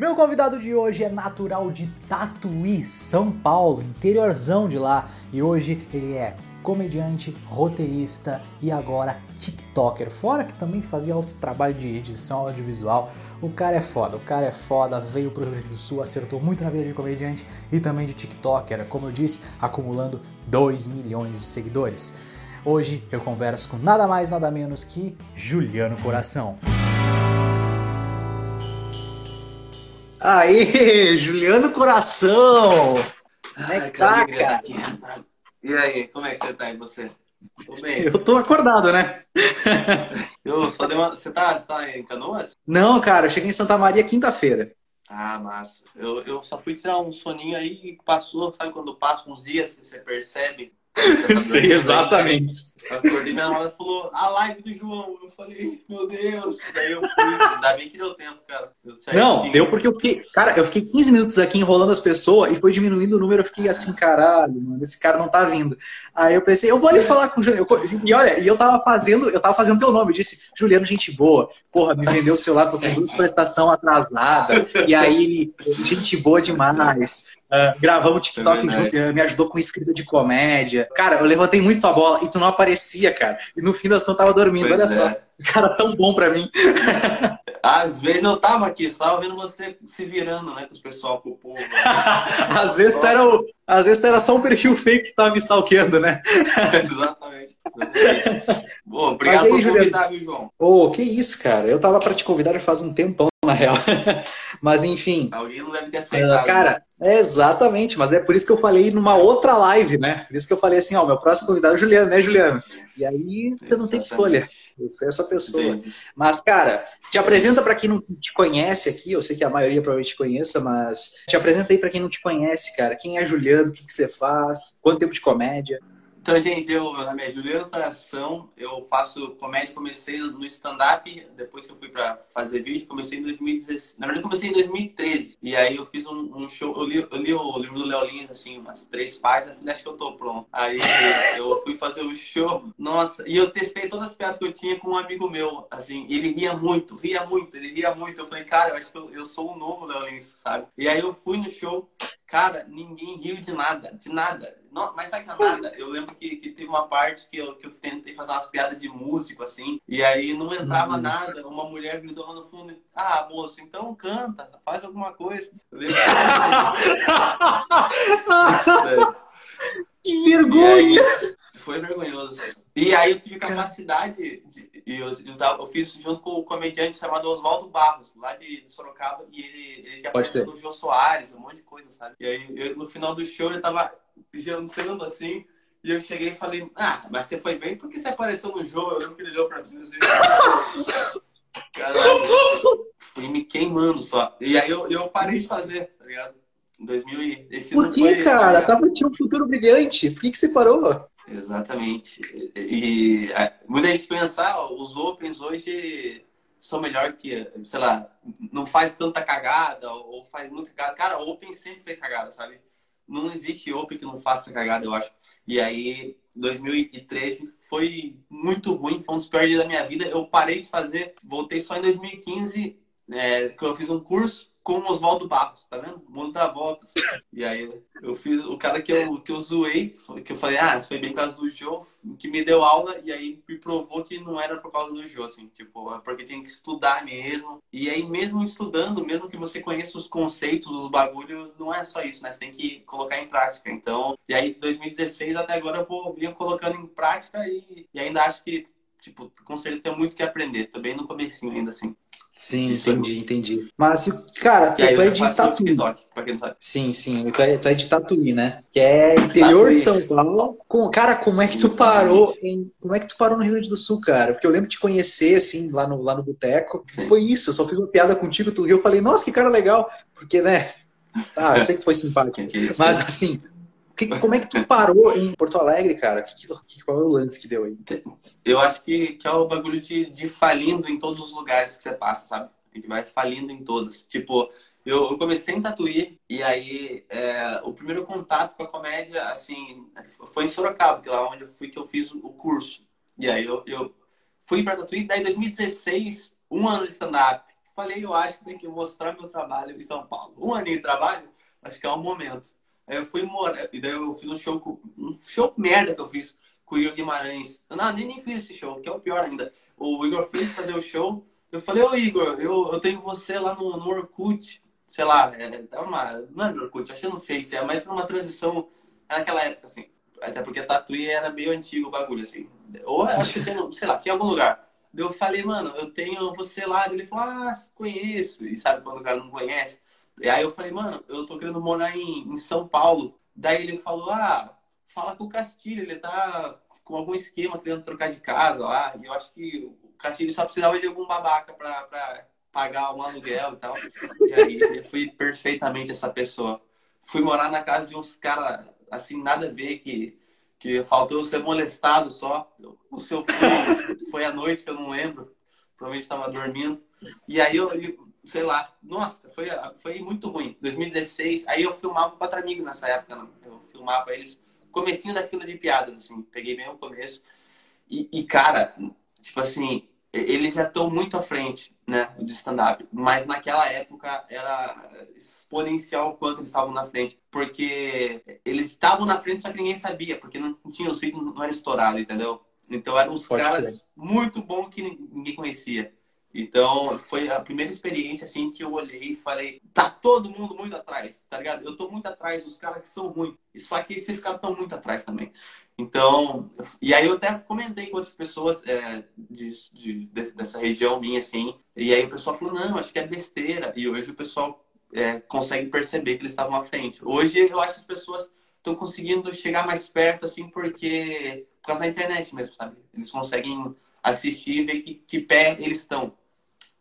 Meu convidado de hoje é natural de Tatuí, São Paulo, interiorzão de lá, e hoje ele é comediante, roteirista e agora TikToker. Fora que também fazia outros trabalhos de edição audiovisual. O cara é foda, o cara é foda, veio pro Rio Grande do Sul, acertou muito na vida de comediante e também de TikToker, como eu disse, acumulando 2 milhões de seguidores. Hoje eu converso com nada mais, nada menos que Juliano Coração. Aê, Juliano Coração! Como é que tá, cara? E aí, como é que você tá? E você? Tô bem. Eu tô acordado, né? eu só dei uma... Você tá, você tá em Canoas? Não, cara, eu cheguei em Santa Maria quinta-feira. Ah, massa. Eu, eu só fui tirar um soninho aí e passou, sabe quando passa uns dias, você percebe? Sei, exatamente. Eu acordei, minha namorada falou, a live do João. Eu falei, meu Deus. Daí eu fui. Ainda bem que deu tempo, cara. Não, deu porque eu fiquei. Cara, eu fiquei 15 minutos aqui enrolando as pessoas e foi diminuindo o número. Eu fiquei assim, caralho, mano, esse cara não tá vindo. Aí eu pensei, eu vou ali falar com o Juliano. E olha, e eu tava fazendo, eu tava fazendo teu nome. Eu disse, Juliano, gente boa. Porra, me vendeu o celular, tô com duas prestação atrasada. E aí, gente boa demais. Uh, gravamos TikTok é junto, me ajudou com escrita de comédia. Cara, eu levantei muito a bola e tu não aparecia, cara. E no fim das contas eu tava dormindo, pois olha é. só. Cara, tão bom pra mim. Às vezes eu tava aqui, só tava vendo você se virando, né, com os pessoal, com o povo. Né? às, vezes tu era o, às vezes tu era só um perfil fake que tava me stalkeando, né? exatamente. exatamente. Bom, obrigado aí, por convidar, viu, João? Ô, oh, que isso, cara. Eu tava pra te convidar já faz um tempão, na real. Mas enfim. Alguém não deve ter aceitado. Uh, cara, é exatamente, mas é por isso que eu falei numa outra live, né? Por isso que eu falei assim, ó, meu próximo convidado é o Juliano, né, Juliano? E aí você não tem escolha. Você é essa pessoa. Entendi. Mas, cara, te apresenta para quem não te conhece aqui. Eu sei que a maioria provavelmente te conheça, mas te apresenta aí para quem não te conhece, cara. Quem é Juliano? O que, que você faz? Quanto tempo de comédia? Então, gente, eu, meu nome é Juliano Coração, eu faço comédia, comecei no stand-up, depois que eu fui pra fazer vídeo, comecei em 2016, na verdade comecei em 2013, e aí eu fiz um, um show, eu li, eu li, o livro do Léo Lins, assim, umas três páginas, falei, acho que eu tô pronto. Aí eu fui fazer o show, nossa, e eu testei todas as piadas que eu tinha com um amigo meu, assim, ele ria muito, ria muito, ele ria muito, eu falei, cara, eu acho que eu, eu sou o novo Léo Lins, sabe? E aí eu fui no show, Cara, ninguém riu de nada, de nada. Não, mas sabe que nada? Eu lembro que, que teve uma parte que eu, que eu tentei fazer umas piadas de músico, assim, e aí não entrava uhum. nada. Uma mulher gritou lá no fundo, ah, moço, então canta, faz alguma coisa. Eu lembro que vergonha! Foi vergonhoso. E aí eu tive capacidade de. Eu, eu, eu, fiz junto com o um comediante chamado Oswaldo Barros, lá de, Sorocaba, e ele, ele já apresentou o Jô Soares, um monte de coisa, sabe? E aí eu, no final do show eu tava jantando assim, e eu cheguei e falei, ah, mas você foi bem porque você apareceu no jogo, eu lembro que ele olhou pra mim assim. Caralho, fui me queimando só. E aí eu, eu parei de fazer, tá ligado? Em 2000 e... Esse Por que, foi, cara? Tava, tinha um futuro brilhante. Por que, que você parou? Exatamente. E, muita gente pensa, ah, os Opens hoje são melhor que, sei lá, não faz tanta cagada ou faz muita cagada. Cara, Open sempre fez cagada, sabe? Não existe Open que não faça cagada, eu acho. E aí, 2013 foi muito ruim, foi um dos piores dias da minha vida. Eu parei de fazer, voltei só em 2015, é, que eu fiz um curso com o Oswaldo Barros, tá vendo? Mundo dá voltas. E aí eu fiz o cara que eu, que eu zoei, que eu falei, ah, isso foi bem por causa do Jô, que me deu aula e aí me provou que não era por causa do Jô, assim, tipo, é porque tinha que estudar mesmo. E aí, mesmo estudando, mesmo que você conheça os conceitos, os bagulhos, não é só isso, né? Você tem que colocar em prática. Então, e aí, 2016 até agora eu vou vir colocando em prática e, e ainda acho que, tipo, com certeza tem muito que aprender. Tô bem no comecinho ainda, assim. Sim, Isso entendi, entendi. Mas, cara, tu, tu é de Tatuí. Sim, sim, tu é, tu é de Tatuí, né? Que é interior Tatuí. de São Paulo. Com, cara, como é que tu parou em. Como é que tu parou no Rio Grande do Sul, cara? Porque eu lembro de te conhecer, assim, lá no, lá no boteco. Foi isso, eu só fiz uma piada contigo, tu riu, eu falei, nossa, que cara legal. Porque, né? Ah, eu sei que tu foi simpático. mas, assim, que, como é que tu parou em Porto Alegre, cara? Que, que, qual é o lance que deu aí? Eu acho que, que é o bagulho de, de falindo em todos os lugares que você passa, sabe? A gente vai falindo em todos. Tipo, eu, eu comecei em Tatuí e aí é, o primeiro contato com a comédia, assim, foi em Sorocaba, que é lá onde eu fui que eu fiz o curso. E aí eu, eu fui para Tatuí, daí em 2016, um ano de stand-up falei, eu acho que tem que mostrar meu trabalho em São Paulo. Um aninho de trabalho, acho que é o momento. Aí eu fui morar, e daí eu fiz um show, um show merda que eu fiz com o Igor Guimarães. Eu não, nem, nem fiz esse show, que é o pior ainda. O Igor fez fazer o show, eu falei, ô Igor, eu, eu tenho você lá no, no Orkut, sei lá, é, é uma, não é no Orkut, acho que não Face, é mais uma transição naquela época, assim. Até porque Tatuí era meio antigo o bagulho, assim. Ou acho que tinha, sei lá, tinha algum lugar. Eu falei, mano, eu tenho você lá. Ele falou, ah, conheço. E sabe quando o cara não conhece? E aí eu falei, mano, eu tô querendo morar em, em São Paulo. Daí ele falou, ah, fala com o Castilho, ele tá com algum esquema querendo trocar de casa lá. E eu acho que o Castilho só precisava de algum babaca pra, pra pagar um aluguel e tal. E aí eu fui perfeitamente essa pessoa. Fui morar na casa de uns caras, assim, nada a ver, que que faltou ser molestado só. O seu foi, foi à noite, que eu não lembro. Provavelmente estava dormindo. E aí eu, sei lá, nossa, foi, foi muito ruim. 2016, aí eu filmava quatro amigos nessa época, não. eu filmava eles, comecinho da fila de piadas, assim, peguei bem o começo. E, e cara, tipo assim, eles já estão muito à frente, né, do stand-up. Mas naquela época era exponencial o quanto eles estavam na frente. Porque eles estavam na frente, só que ninguém sabia, porque não tinha os vídeos, não era estourado, entendeu? Então eram os Pode caras ser. muito bons que ninguém conhecia. Então, foi a primeira experiência, assim, que eu olhei e falei, tá todo mundo muito atrás, tá ligado? Eu tô muito atrás dos caras que são ruins. Só que esses caras estão muito atrás também. Então, e aí eu até comentei com outras pessoas é, de, de, dessa região minha, assim, e aí o pessoal falou, não, acho que é besteira. E hoje o pessoal é, consegue perceber que eles estavam à frente. Hoje eu acho que as pessoas estão conseguindo chegar mais perto, assim, porque... Por causa da internet mesmo, sabe? Eles conseguem assistir e ver que, que pé eles estão.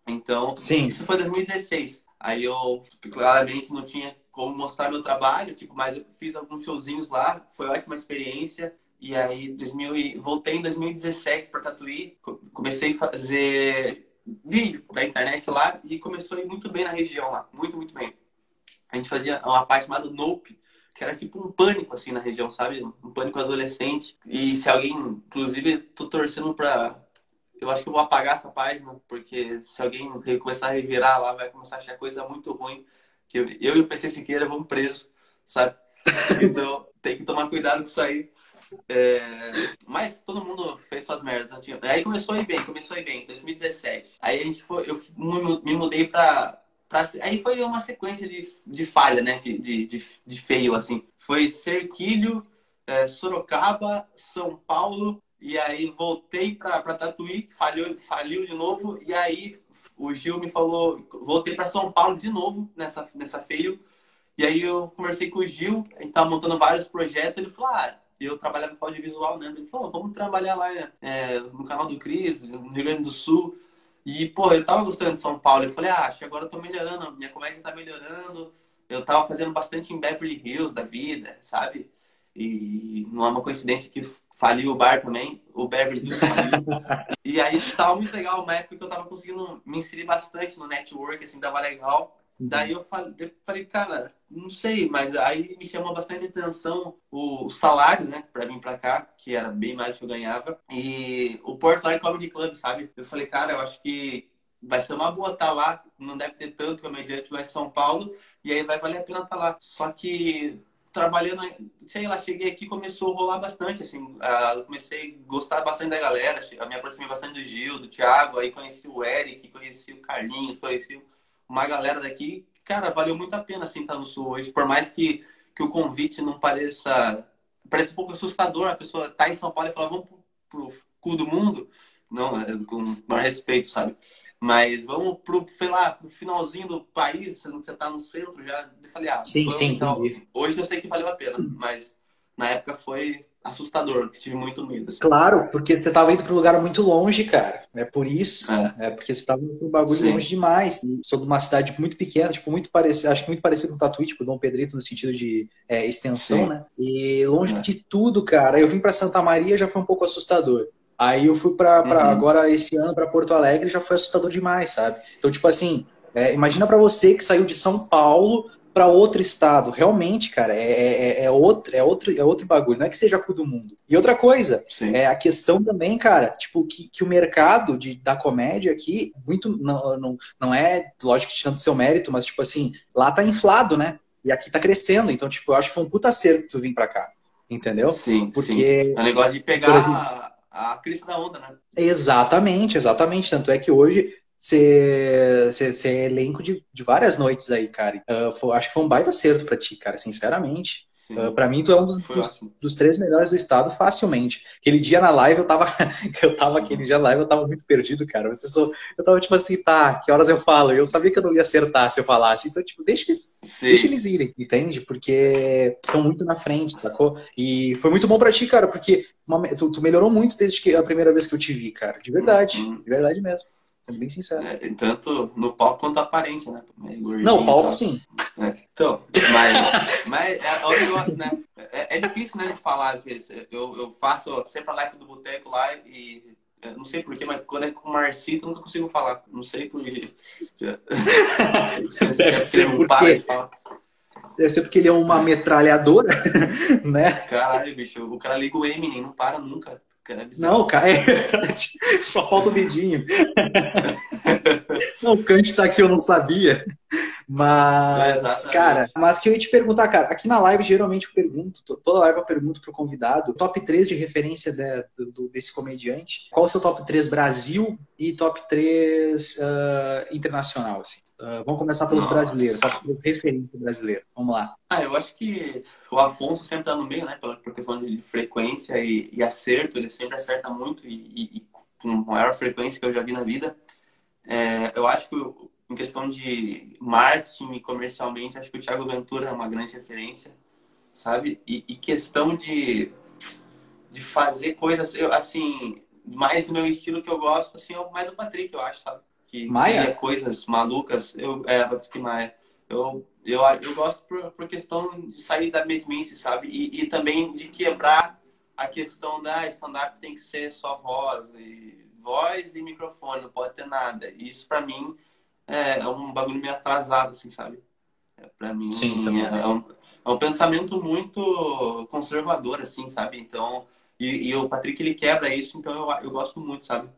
Então, Sim. isso foi 2016. Aí eu claramente não tinha como mostrar meu trabalho, tipo, mas eu fiz alguns showzinhos lá, foi ótima experiência. E aí, 2000 voltei em 2017 para Tatuí, comecei a fazer vídeo da internet lá e começou a ir muito bem na região lá, muito, muito bem. A gente fazia uma parte chamada Nope, que era tipo um pânico assim na região, sabe? Um pânico adolescente. E se alguém, inclusive, tô torcendo para eu acho que eu vou apagar essa página, porque se alguém começar a revirar lá, vai começar a achar coisa muito ruim. Que eu, eu e o PC Siqueira vamos presos, sabe? Então tem que tomar cuidado com isso aí. É... Mas todo mundo fez suas merdas. Aí começou a ir bem, começou a ir bem, 2017. Aí a gente foi, eu me mudei pra. pra aí foi uma sequência de, de falha, né? De, de, de, de feio, assim. Foi Cerquilho, é, Sorocaba, São Paulo, e aí voltei para Tatuí, falhou, faliu de novo. E aí o Gil me falou, voltei para São Paulo de novo nessa, nessa feio. E aí eu conversei com o Gil, a gente tava montando vários projetos. Ele falou, ah, eu trabalhava com audiovisual, né? Ele falou, vamos trabalhar lá é, no canal do Cris, no Rio Grande do Sul. E, pô, eu tava gostando de São Paulo. Eu falei, ah, acho que agora eu tô melhorando, minha comédia tá melhorando. Eu tava fazendo bastante em Beverly Hills da vida, sabe? E não é uma coincidência que faliu o bar também, o Beverly Hills faliu. e aí estava muito legal, uma época que eu estava conseguindo me inserir bastante no network, assim, tava legal. Uhum. Daí eu falei, cara, não sei, mas aí me chamou bastante atenção o salário, né, pra vir pra cá, que era bem mais do que eu ganhava, e o Portland Comedy Club, sabe? Eu falei, cara, eu acho que vai ser uma boa estar tá lá, não deve ter tanto comediante lá em São Paulo, e aí vai valer a pena estar tá lá. Só que trabalhando, sei lá, cheguei aqui começou a rolar bastante, assim, uh, comecei a gostar bastante da galera, me aproximei bastante do Gil, do Thiago, aí conheci o Eric, conheci o Carlinhos, conheci uma galera daqui, cara, valeu muito a pena, assim, estar no Sul hoje, por mais que, que o convite não pareça, parece um pouco assustador, a pessoa tá em São Paulo e fala, vamos pro, pro cu do mundo, não, é com maior respeito, sabe? Mas vamos pro, sei lá, pro finalzinho do país, você tá no centro já. Eu falei, ah, sim, sim, então. Hoje eu sei que valeu a pena, mas na época foi assustador, tive muito medo. Assim. Claro, porque você tava indo para um lugar muito longe, cara. É por isso. É, é porque você tava indo para um bagulho Sim. longe demais. Sobre uma cidade muito pequena, tipo, muito parecido, acho que muito parecido com o Tatuí, tipo, Dom Pedrito, no sentido de é, extensão, Sim. né? E longe é. de tudo, cara. Eu vim para Santa Maria já foi um pouco assustador. Aí eu fui para uhum. agora esse ano para Porto Alegre já foi assustador demais, sabe? Então, tipo assim, é, imagina para você que saiu de São Paulo para outro estado. Realmente, cara, é, é, é, outro, é, outro, é outro bagulho. Não é que seja cu do mundo. E outra coisa, Sim. é a questão também, cara, tipo, que, que o mercado de, da comédia aqui, muito, não, não, não é, lógico que tanto seu mérito, mas, tipo assim, lá tá inflado, né? E aqui tá crescendo. Então, tipo, eu acho que foi um puta acerto tu vir pra cá. Entendeu? Sim, Porque, sim. É um negócio de pegar exemplo, a, crista da onda, né? Exatamente, exatamente. Tanto é que hoje ser, ser elenco de, de várias noites aí, cara. Uh, foi, acho que foi um baita acerto pra ti, cara, sinceramente. Uh, pra mim, tu é um dos, dos, dos, três melhores do estado, facilmente. Aquele dia na live, eu tava. eu tava aquele dia na live, eu tava muito perdido, cara. Você só, eu tava tipo assim, tá, que horas eu falo? Eu sabia que eu não ia acertar se eu falasse. Então, tipo, deixa eles, deixa eles irem, entende? Porque estão muito na frente, sacou? E foi muito bom pra ti, cara, porque uma, tu, tu, melhorou muito desde que a primeira vez que eu te vi, cara. De verdade, uhum. de verdade mesmo. Sendo bem sincero. É, tanto no palco quanto a aparência, né? Não, o palco sim. É. Então, mas, mas é, é o negócio, né? É, é, difícil, né, de falar às vezes. Eu, eu faço sempre a live do Boteco lá e não sei porquê, mas quando é com o Marcito, eu nunca consigo falar. Não sei porquê. Deve ser porque... Deve ser porque ele é uma metralhadora, né? Caralho, bicho. O cara liga o Eminem, não para nunca. Cara, é não, cara, é só falta o dedinho. não, o Kant tá aqui, eu não sabia. Mas, é, cara, mas que eu ia te perguntar, cara, aqui na live geralmente eu pergunto, toda live eu pergunto pro convidado, top 3 de referência de, do, desse comediante. Qual o seu top 3 Brasil e top 3 uh, ah, internacional, assim? Uh, vamos começar pelos Nossa. brasileiros, top 3 referência brasileira. Vamos lá. Ah, eu acho que o Afonso sempre tá no meio, né? Por questão de frequência e, e, acerto, ele sempre acerta muito e, e, e, com maior frequência que eu já vi na vida. É, eu acho que em questão de marketing comercialmente, acho que o Thiago Ventura é uma grande referência, sabe? E, e questão de, de fazer coisas, eu, assim, mais do meu estilo que eu gosto, assim, é mais o Patrick, eu acho, sabe? Que Maia? coisas malucas. Eu, é, Patrick Maia. Eu, eu, eu gosto por, por questão de sair da mesmice, sabe? E, e também de quebrar a questão da stand-up tem que ser só voz e voz e microfone, não pode ter nada. Isso para mim é, é, um bagulho meio atrasado, assim, sabe? É, para mim Sim, é, é, um, é um pensamento muito conservador, assim, sabe? Então, e, e, o Patrick ele quebra isso, então eu, eu gosto muito, sabe?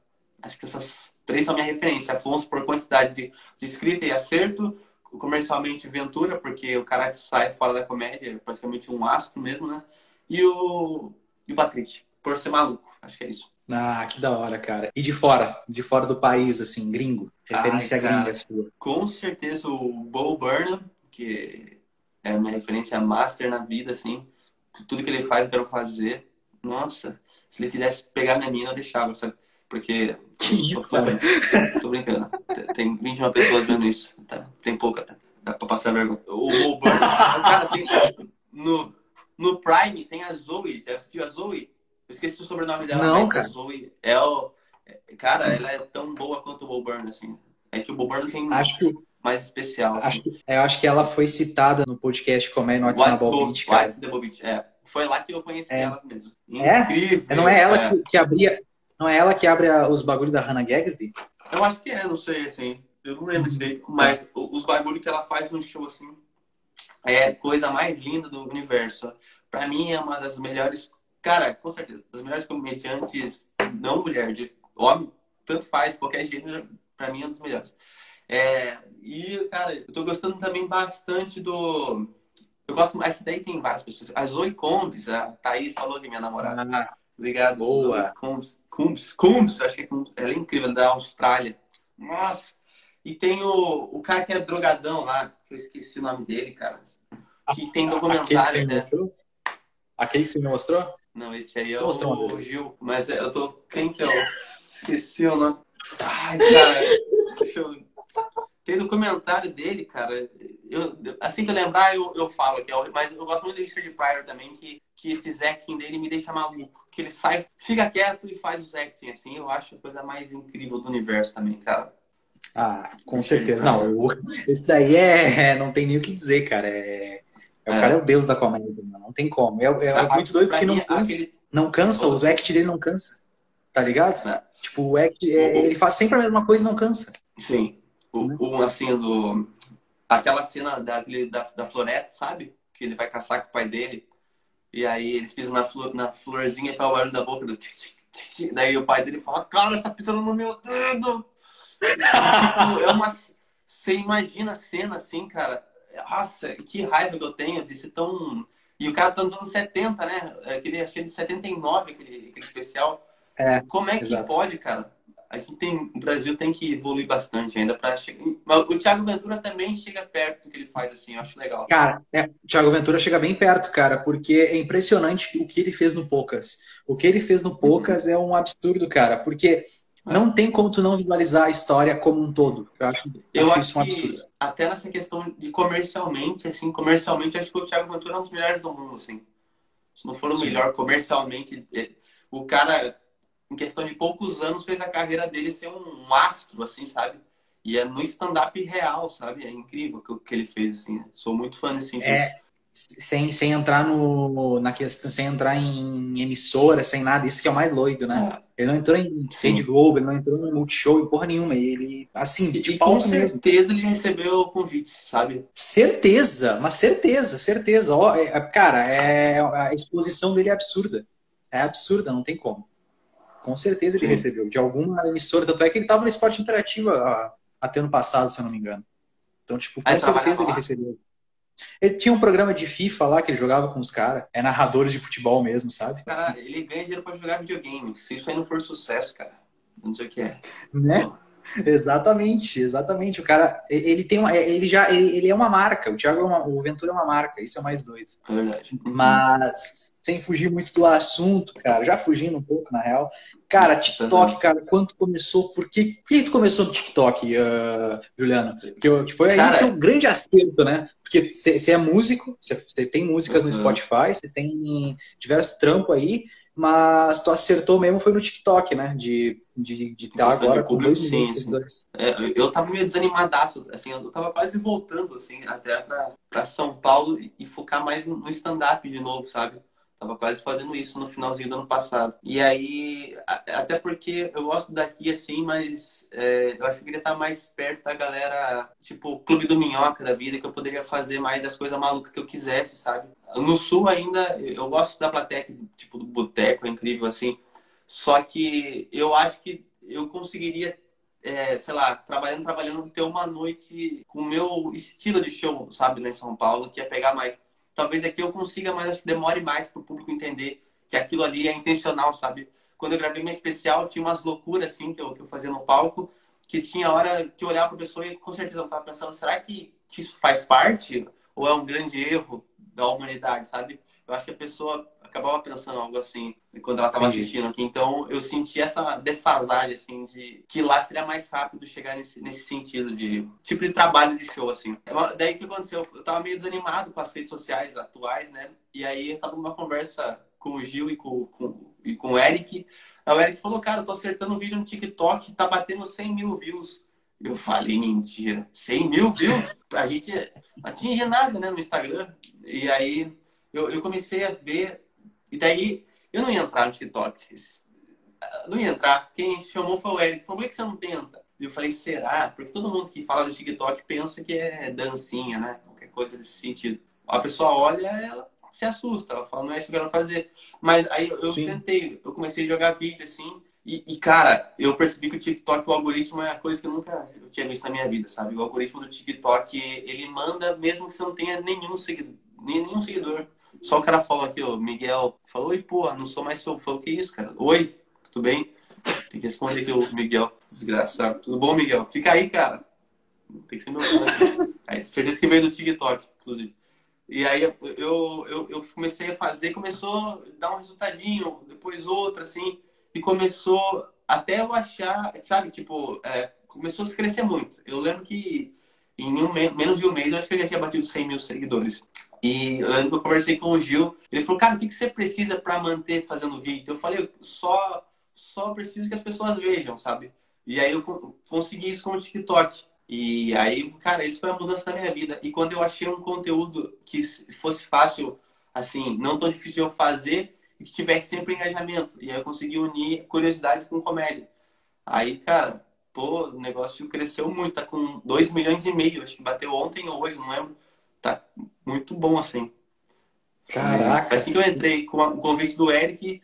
Acho que essas três são minha referência. Afonso por quantidade de, de escrita e acerto, comercialmente Ventura, porque o cara que sai fora da comédia é praticamente um astro mesmo, né? E o, e o Patrick, por ser maluco. Acho que é isso. Ah, que da hora, cara. E de fora? De fora do país, assim, gringo? Referência Ai, gringa sua? Com certeza o Bo Burnham, que é a minha referência master na vida, assim. Tudo que ele faz, eu quero fazer. Nossa, se ele quisesse pegar minha mina, eu deixava, sabe? Porque. Que isso, cara? Tô brincando. Tem 21 pessoas vendo isso. Tá? Tem pouca, tá? Dá pra passar vergonha. O Bo Burnham. cara, tem. No, no Prime tem a Zoe. Já assistiu a Zoe? Eu esqueci o sobrenome dela. Não, cara. Zoe é o... Cara, ela é tão boa quanto o Bo Burnham, assim. É que o Bo Burnham tem acho que, mais especial. Assim. Acho que, eu acho que ela foi citada no podcast Comédia no WhatsApp Beach, cara. What's the é. Foi lá que eu conheci é. ela mesmo. É? Incrível. É? Não é ela é. Que, que, abria... Não é ela que abre os bagulhos da Hannah Gagsby? Eu acho que é, não sei, assim. Eu não lembro direito. Mas os bagulhos que ela faz no show, assim, é coisa mais linda do universo. Pra mim, é uma das melhores Cara, com certeza. Das melhores comediantes, não mulher, de homem, tanto faz, qualquer gênero, pra mim é um dos melhores. É, e, cara, eu tô gostando também bastante do. Eu gosto mais, que daí tem várias pessoas. A Zoe Combs, a Thaís falou que é minha namorada. Ah, Obrigado. Boa. Zoe Combs, Combs, Combs, achei que ela é incrível, da Austrália. Nossa! E tem o, o cara que é drogadão lá, que eu esqueci o nome dele, cara. Que tem documentário, Aquele que você né? Aquele que você me mostrou? Não, esse aí é o, o Gil. Mas eu tô. Quem que é o. Esqueci o nome. Ai, cara. Deixa eu. Tem documentário dele, cara. Eu, assim que eu lembrar, eu, eu falo que é o, Mas eu gosto muito do Richard Pryor também, que, que esse acting dele me deixa maluco. Que ele sai, fica quieto e faz os acting, assim. Eu acho a coisa mais incrível do universo também, cara. Ah, com certeza. Não, eu, esse daí é. Não tem nem o que dizer, cara. É é, o cara é o deus da comédia, não tem como. É, é, é muito doido porque não cansa. Aquele... Não cansa, o act dele não cansa. Tá ligado? É. Tipo, o act, é, ele faz sempre a mesma coisa e não cansa. Sim. O, o assim do. aquela cena da, da, da floresta, sabe? Que ele vai caçar com o pai dele. E aí eles pisam na, flor, na florzinha e faz o barulho da boca do Daí o pai dele fala, cara, você tá pisando no meu dedo. tipo, é uma. Você imagina a cena assim, cara. Nossa, que raiva que eu tenho de ser tão. E o cara tá nos anos 70, né? Aquele, achei de 79, aquele, aquele especial. É, Como é que exato. pode, cara? A gente tem, o Brasil tem que evoluir bastante ainda para chegar. O Thiago Ventura também chega perto do que ele faz, assim, eu acho legal. Cara, é, o Thiago Ventura chega bem perto, cara, porque é impressionante o que ele fez no Poucas. O que ele fez no Poucas uhum. é um absurdo, cara, porque é. Não tem como tu não visualizar a história como um todo. Eu acho, eu acho, acho isso um absurdo. até nessa questão de comercialmente, assim, comercialmente, acho que o Thiago Ventura é um dos melhores do mundo, assim. Se não for o Sim. melhor comercialmente, é, o cara em questão de poucos anos, fez a carreira dele ser um astro, assim, sabe? E é no stand-up real, sabe? É incrível o que ele fez, assim. Sou muito fã desse filme. É, sem, sem entrar no, na questão, sem entrar em emissora, sem nada, isso que é o mais doido, né? É. Ele não entrou em Rede Globo, ele não entrou em Multishow, em porra nenhuma. Ele, assim, de e com certeza ele recebeu o convite, sabe? Certeza, mas certeza, certeza. Ó, é, cara, é, a exposição dele é absurda. É absurda, não tem como. Com certeza ele Sim. recebeu, de alguma emissora. Tanto é que ele estava no esporte interativo até ano passado, se eu não me engano. Então, tipo, com certeza ele recebeu. Ele tinha um programa de FIFA lá que ele jogava com os caras. É narradores de futebol mesmo, sabe? Cara, ele ganha dinheiro pra jogar videogame. Se isso aí não for sucesso, cara, não sei o que é. Né? Exatamente, exatamente. O cara, ele tem uma, ele já, ele, ele é uma marca. O Thiago, é uma, o Ventura é uma marca. Isso é mais doido. É verdade. Mas sem fugir muito do assunto, cara, já fugindo um pouco, na real. Cara, TikTok, cara, quanto começou, por que, por que tu começou no TikTok, uh, Juliano? Que, que foi aí cara, um grande acerto, né? Porque você é músico, você tem músicas uhum. no Spotify, você tem diversos trampos aí, mas tu acertou mesmo foi no TikTok, né? De de de estar agora com dois milhões de seguidores. É, eu tava meio desanimadaço, assim, eu tava quase voltando, assim, até pra, pra São Paulo e focar mais no stand-up de novo, sabe? Tava quase fazendo isso no finalzinho do ano passado. E aí, até porque eu gosto daqui assim, mas é, eu acho que eu queria estar mais perto da galera, tipo, Clube do Minhoca da vida, que eu poderia fazer mais as coisas malucas que eu quisesse, sabe? No Sul ainda, eu gosto da plateia, tipo, do boteco, é incrível assim. Só que eu acho que eu conseguiria é, sei lá, trabalhando, trabalhando, ter uma noite com o meu estilo de show, sabe, lá em São Paulo, que é pegar mais talvez aqui eu consiga, mas acho que demore mais para o público entender que aquilo ali é intencional, sabe? Quando eu gravei minha especial, tinha umas loucuras assim que eu, que eu fazia no palco, que tinha hora que eu olhava para a pessoa e com certeza eu estava pensando, será que, que isso faz parte ou é um grande erro da humanidade, sabe? Eu acho que a pessoa acabava pensando algo assim quando ela estava assistindo aqui. Então eu senti essa defasagem, assim, de que lá seria mais rápido chegar nesse, nesse sentido de tipo de trabalho de show, assim. É daí que aconteceu? Eu tava meio desanimado com as redes sociais atuais, né? E aí eu tava numa conversa com o Gil e com, com, e com o Eric. Aí o Eric falou, cara, eu tô acertando um vídeo no TikTok, tá batendo 100 mil views. Eu falei, mentira, 100 mil views? A gente não atinge nada, né, no Instagram. E aí eu, eu comecei a ver e daí eu não ia entrar no TikTok. Não ia entrar. Quem chamou foi o Eric. Falou, por que você não tenta? E eu falei, será? Porque todo mundo que fala do TikTok pensa que é dancinha, né? Qualquer coisa desse sentido. A pessoa olha, ela se assusta. Ela fala, não é isso que eu quero fazer. Mas aí eu Sim. tentei. Eu comecei a jogar vídeo assim. E, e, cara, eu percebi que o TikTok, o algoritmo é a coisa que eu nunca eu tinha visto na minha vida, sabe? O algoritmo do TikTok, ele manda mesmo que você não tenha nenhum seguidor. Nenhum seguidor. Só o cara falou aqui, ó, Miguel, falou, oi, porra, não sou mais seu fã, que isso, cara? Oi, tudo bem? Tem que responder aqui o Miguel, desgraçado. Tudo bom, Miguel? Fica aí, cara. Tem que ser meu fã. Aí, certeza que veio do TikTok, inclusive. E aí eu, eu, eu comecei a fazer, começou a dar um resultadinho, depois outro, assim, e começou até eu achar, sabe, tipo, é, começou a crescer muito. Eu lembro que em um, menos de um mês eu acho que eu já tinha batido 100 mil seguidores. E eu lembro que eu conversei com o Gil, ele falou, cara, o que, que você precisa para manter fazendo vídeo? Eu falei, só, só preciso que as pessoas vejam, sabe? E aí eu consegui isso com o TikTok. E aí, cara, isso foi a mudança da minha vida. E quando eu achei um conteúdo que fosse fácil, assim, não tão difícil de eu fazer e que tivesse sempre engajamento. E aí eu consegui unir curiosidade com comédia. Aí, cara, pô, o negócio cresceu muito, tá com 2 milhões e meio, acho que bateu ontem ou hoje, não lembro. Tá muito bom assim. Caraca! Assim que eu entrei com o convite do Eric,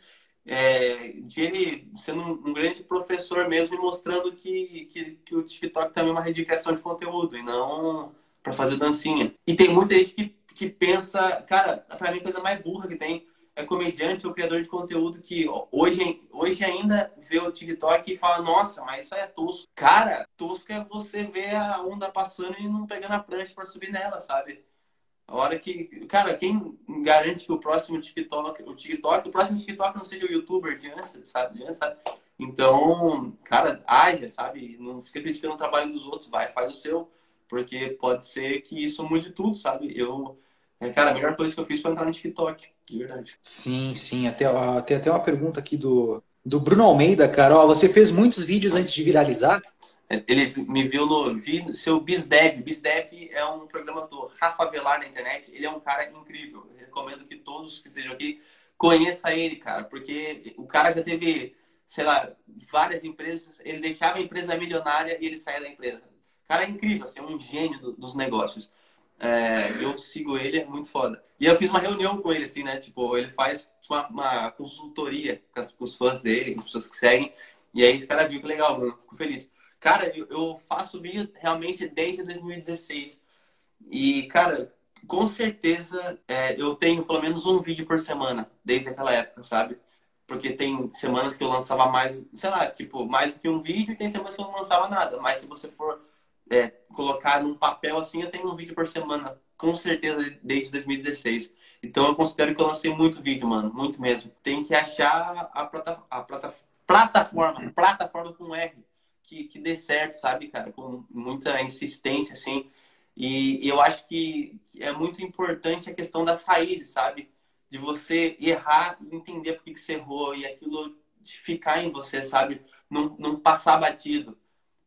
é, de ele sendo um, grande professor mesmo e mostrando que, que, que, o TikTok também é uma redicriação de conteúdo e não para fazer dancinha. E tem muita gente que, que pensa, cara, pra mim a coisa mais burra que tem é comediante ou criador de conteúdo que hoje, hoje ainda vê o TikTok e fala, nossa, mas isso é tosco. Cara, tosco é você ver a onda passando e não pegando a prancha para subir nela, sabe? A hora que. Cara, quem garante que o próximo TikTok, o TikTok, o próximo TikTok não seja o youtuber de antes, sabe? De antes, sabe? Então, cara, haja, sabe? Não fica criticando o trabalho dos outros, vai, faz o seu. Porque pode ser que isso mude tudo, sabe? Eu. É, cara, a melhor coisa que eu fiz foi entrar no TikTok, de verdade. Sim, sim. Até, tem até uma pergunta aqui do, do Bruno Almeida, cara. Ó, você fez muitos vídeos antes de viralizar? Ele me viu no vi, seu BizDev. BizDev é um programa do Rafa Velar na internet. Ele é um cara incrível. Eu recomendo que todos que estejam aqui conheçam ele, cara. Porque o cara já teve, sei lá, várias empresas. Ele deixava a empresa milionária e ele saía da empresa. Cara é incrível, assim, é um gênio do, dos negócios. É, eu sigo ele, é muito foda. E eu fiz uma reunião com ele, assim, né? Tipo, ele faz uma, uma consultoria com, as, com os fãs dele, com as pessoas que seguem. E aí esse cara viu que legal, mano. Fico feliz. Cara, eu faço vídeo realmente desde 2016. E, cara, com certeza é, eu tenho pelo menos um vídeo por semana, desde aquela época, sabe? Porque tem semanas que eu lançava mais, sei lá, tipo, mais do que um vídeo e tem semanas que eu não lançava nada. Mas se você for é, colocar num papel assim, eu tenho um vídeo por semana, com certeza, desde 2016. Então eu considero que eu lancei muito vídeo, mano, muito mesmo. Tem que achar a, plata, a plata, plataforma, plataforma com R que, que dê certo, sabe, cara? Com muita insistência, assim. E, e eu acho que é muito importante a questão das raízes, sabe? De você errar e entender por que, você errou e aquilo ficar em você, sabe? Não, não passar batido.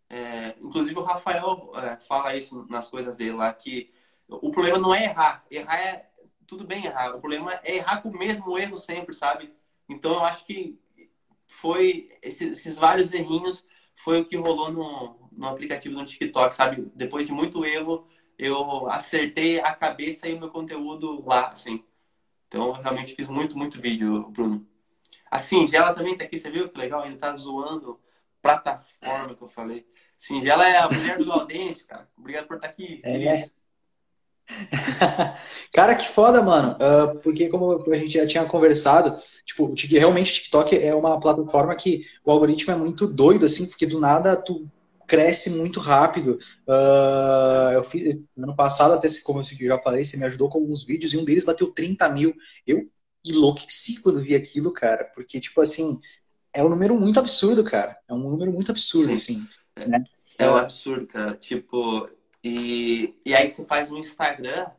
É, inclusive o Rafael é, fala isso nas coisas dele lá, que o problema não é errar. Errar é tudo bem errar. O problema é errar com o mesmo erro sempre, sabe? Então eu acho que foi esses, esses vários errinhos foi o que rolou no, no aplicativo do TikTok, sabe? Depois de muito erro, eu acertei a cabeça e o meu conteúdo lá, assim. Então, eu realmente fiz muito, muito vídeo, Bruno. Assim, Gela também tá aqui, você viu que legal? Ele tá zoando plataforma que eu falei. Singela é a mulher do Gaudêncio, cara. Obrigado por estar tá aqui. É. cara, que foda, mano. Uh, porque como a gente já tinha conversado, tipo, realmente o TikTok é uma plataforma que o algoritmo é muito doido, assim, porque do nada tu cresce muito rápido. Uh, eu fiz ano passado, até como eu já falei, você me ajudou com alguns vídeos e um deles bateu 30 mil. Eu enlouqueci quando vi aquilo, cara, porque, tipo assim, é um número muito absurdo, cara. É um número muito absurdo, Sim. assim. Né? É um absurdo, cara. Tipo, e, e aí você faz um Instagram,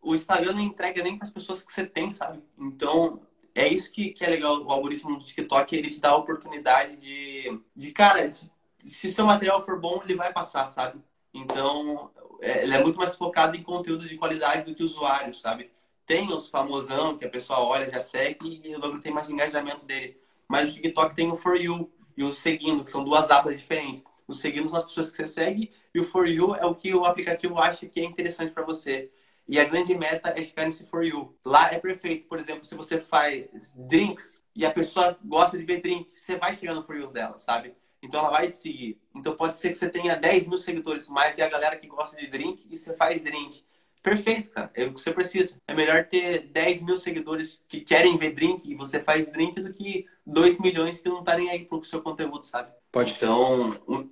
o Instagram não entrega nem para as pessoas que você tem, sabe? Então, é isso que, que é legal. O algoritmo do TikTok, ele te dá a oportunidade de, de cara, de, se seu material for bom, ele vai passar, sabe? Então, é, ele é muito mais focado em conteúdo de qualidade do que usuário, sabe? Tem os famosão que a pessoa olha, já segue e o bagulho tem mais engajamento dele. Mas o TikTok tem o For You e o Seguindo, que são duas abas diferentes. O Seguindo são as pessoas que você segue e o For You é o que o aplicativo acha que é interessante para você. E a grande meta é chegar nesse For You. Lá é perfeito. Por exemplo, se você faz drinks e a pessoa gosta de ver drinks, você vai chegar no For You dela, sabe? Então ela vai te seguir. Então pode ser que você tenha 10 mil seguidores mais e a galera que gosta de drink e você faz drink. Perfeito, cara. É o que você precisa. É melhor ter 10 mil seguidores que querem ver drink e você faz drink do que 2 milhões que não tá nem aí pro seu conteúdo, sabe? Pode. Então,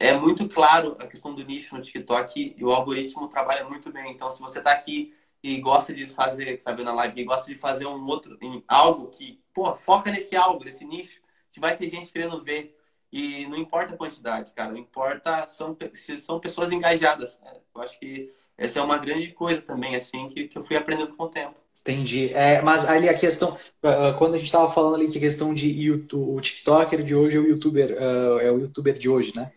é muito claro a questão do nicho no TikTok e o algoritmo trabalha muito bem. Então, se você está aqui e gosta de fazer, está vendo a live, e gosta de fazer um outro, algo que, pô, foca nesse algo, nesse nicho, que vai ter gente querendo ver. E não importa a quantidade, cara, importa são, se são pessoas engajadas. Né? Eu acho que essa é uma grande coisa também, assim, que, que eu fui aprendendo com o tempo. Entendi. É, mas ali a questão, uh, quando a gente estava falando ali que a questão de YouTube, o TikToker de hoje é o YouTuber, uh, é o YouTuber de hoje, né?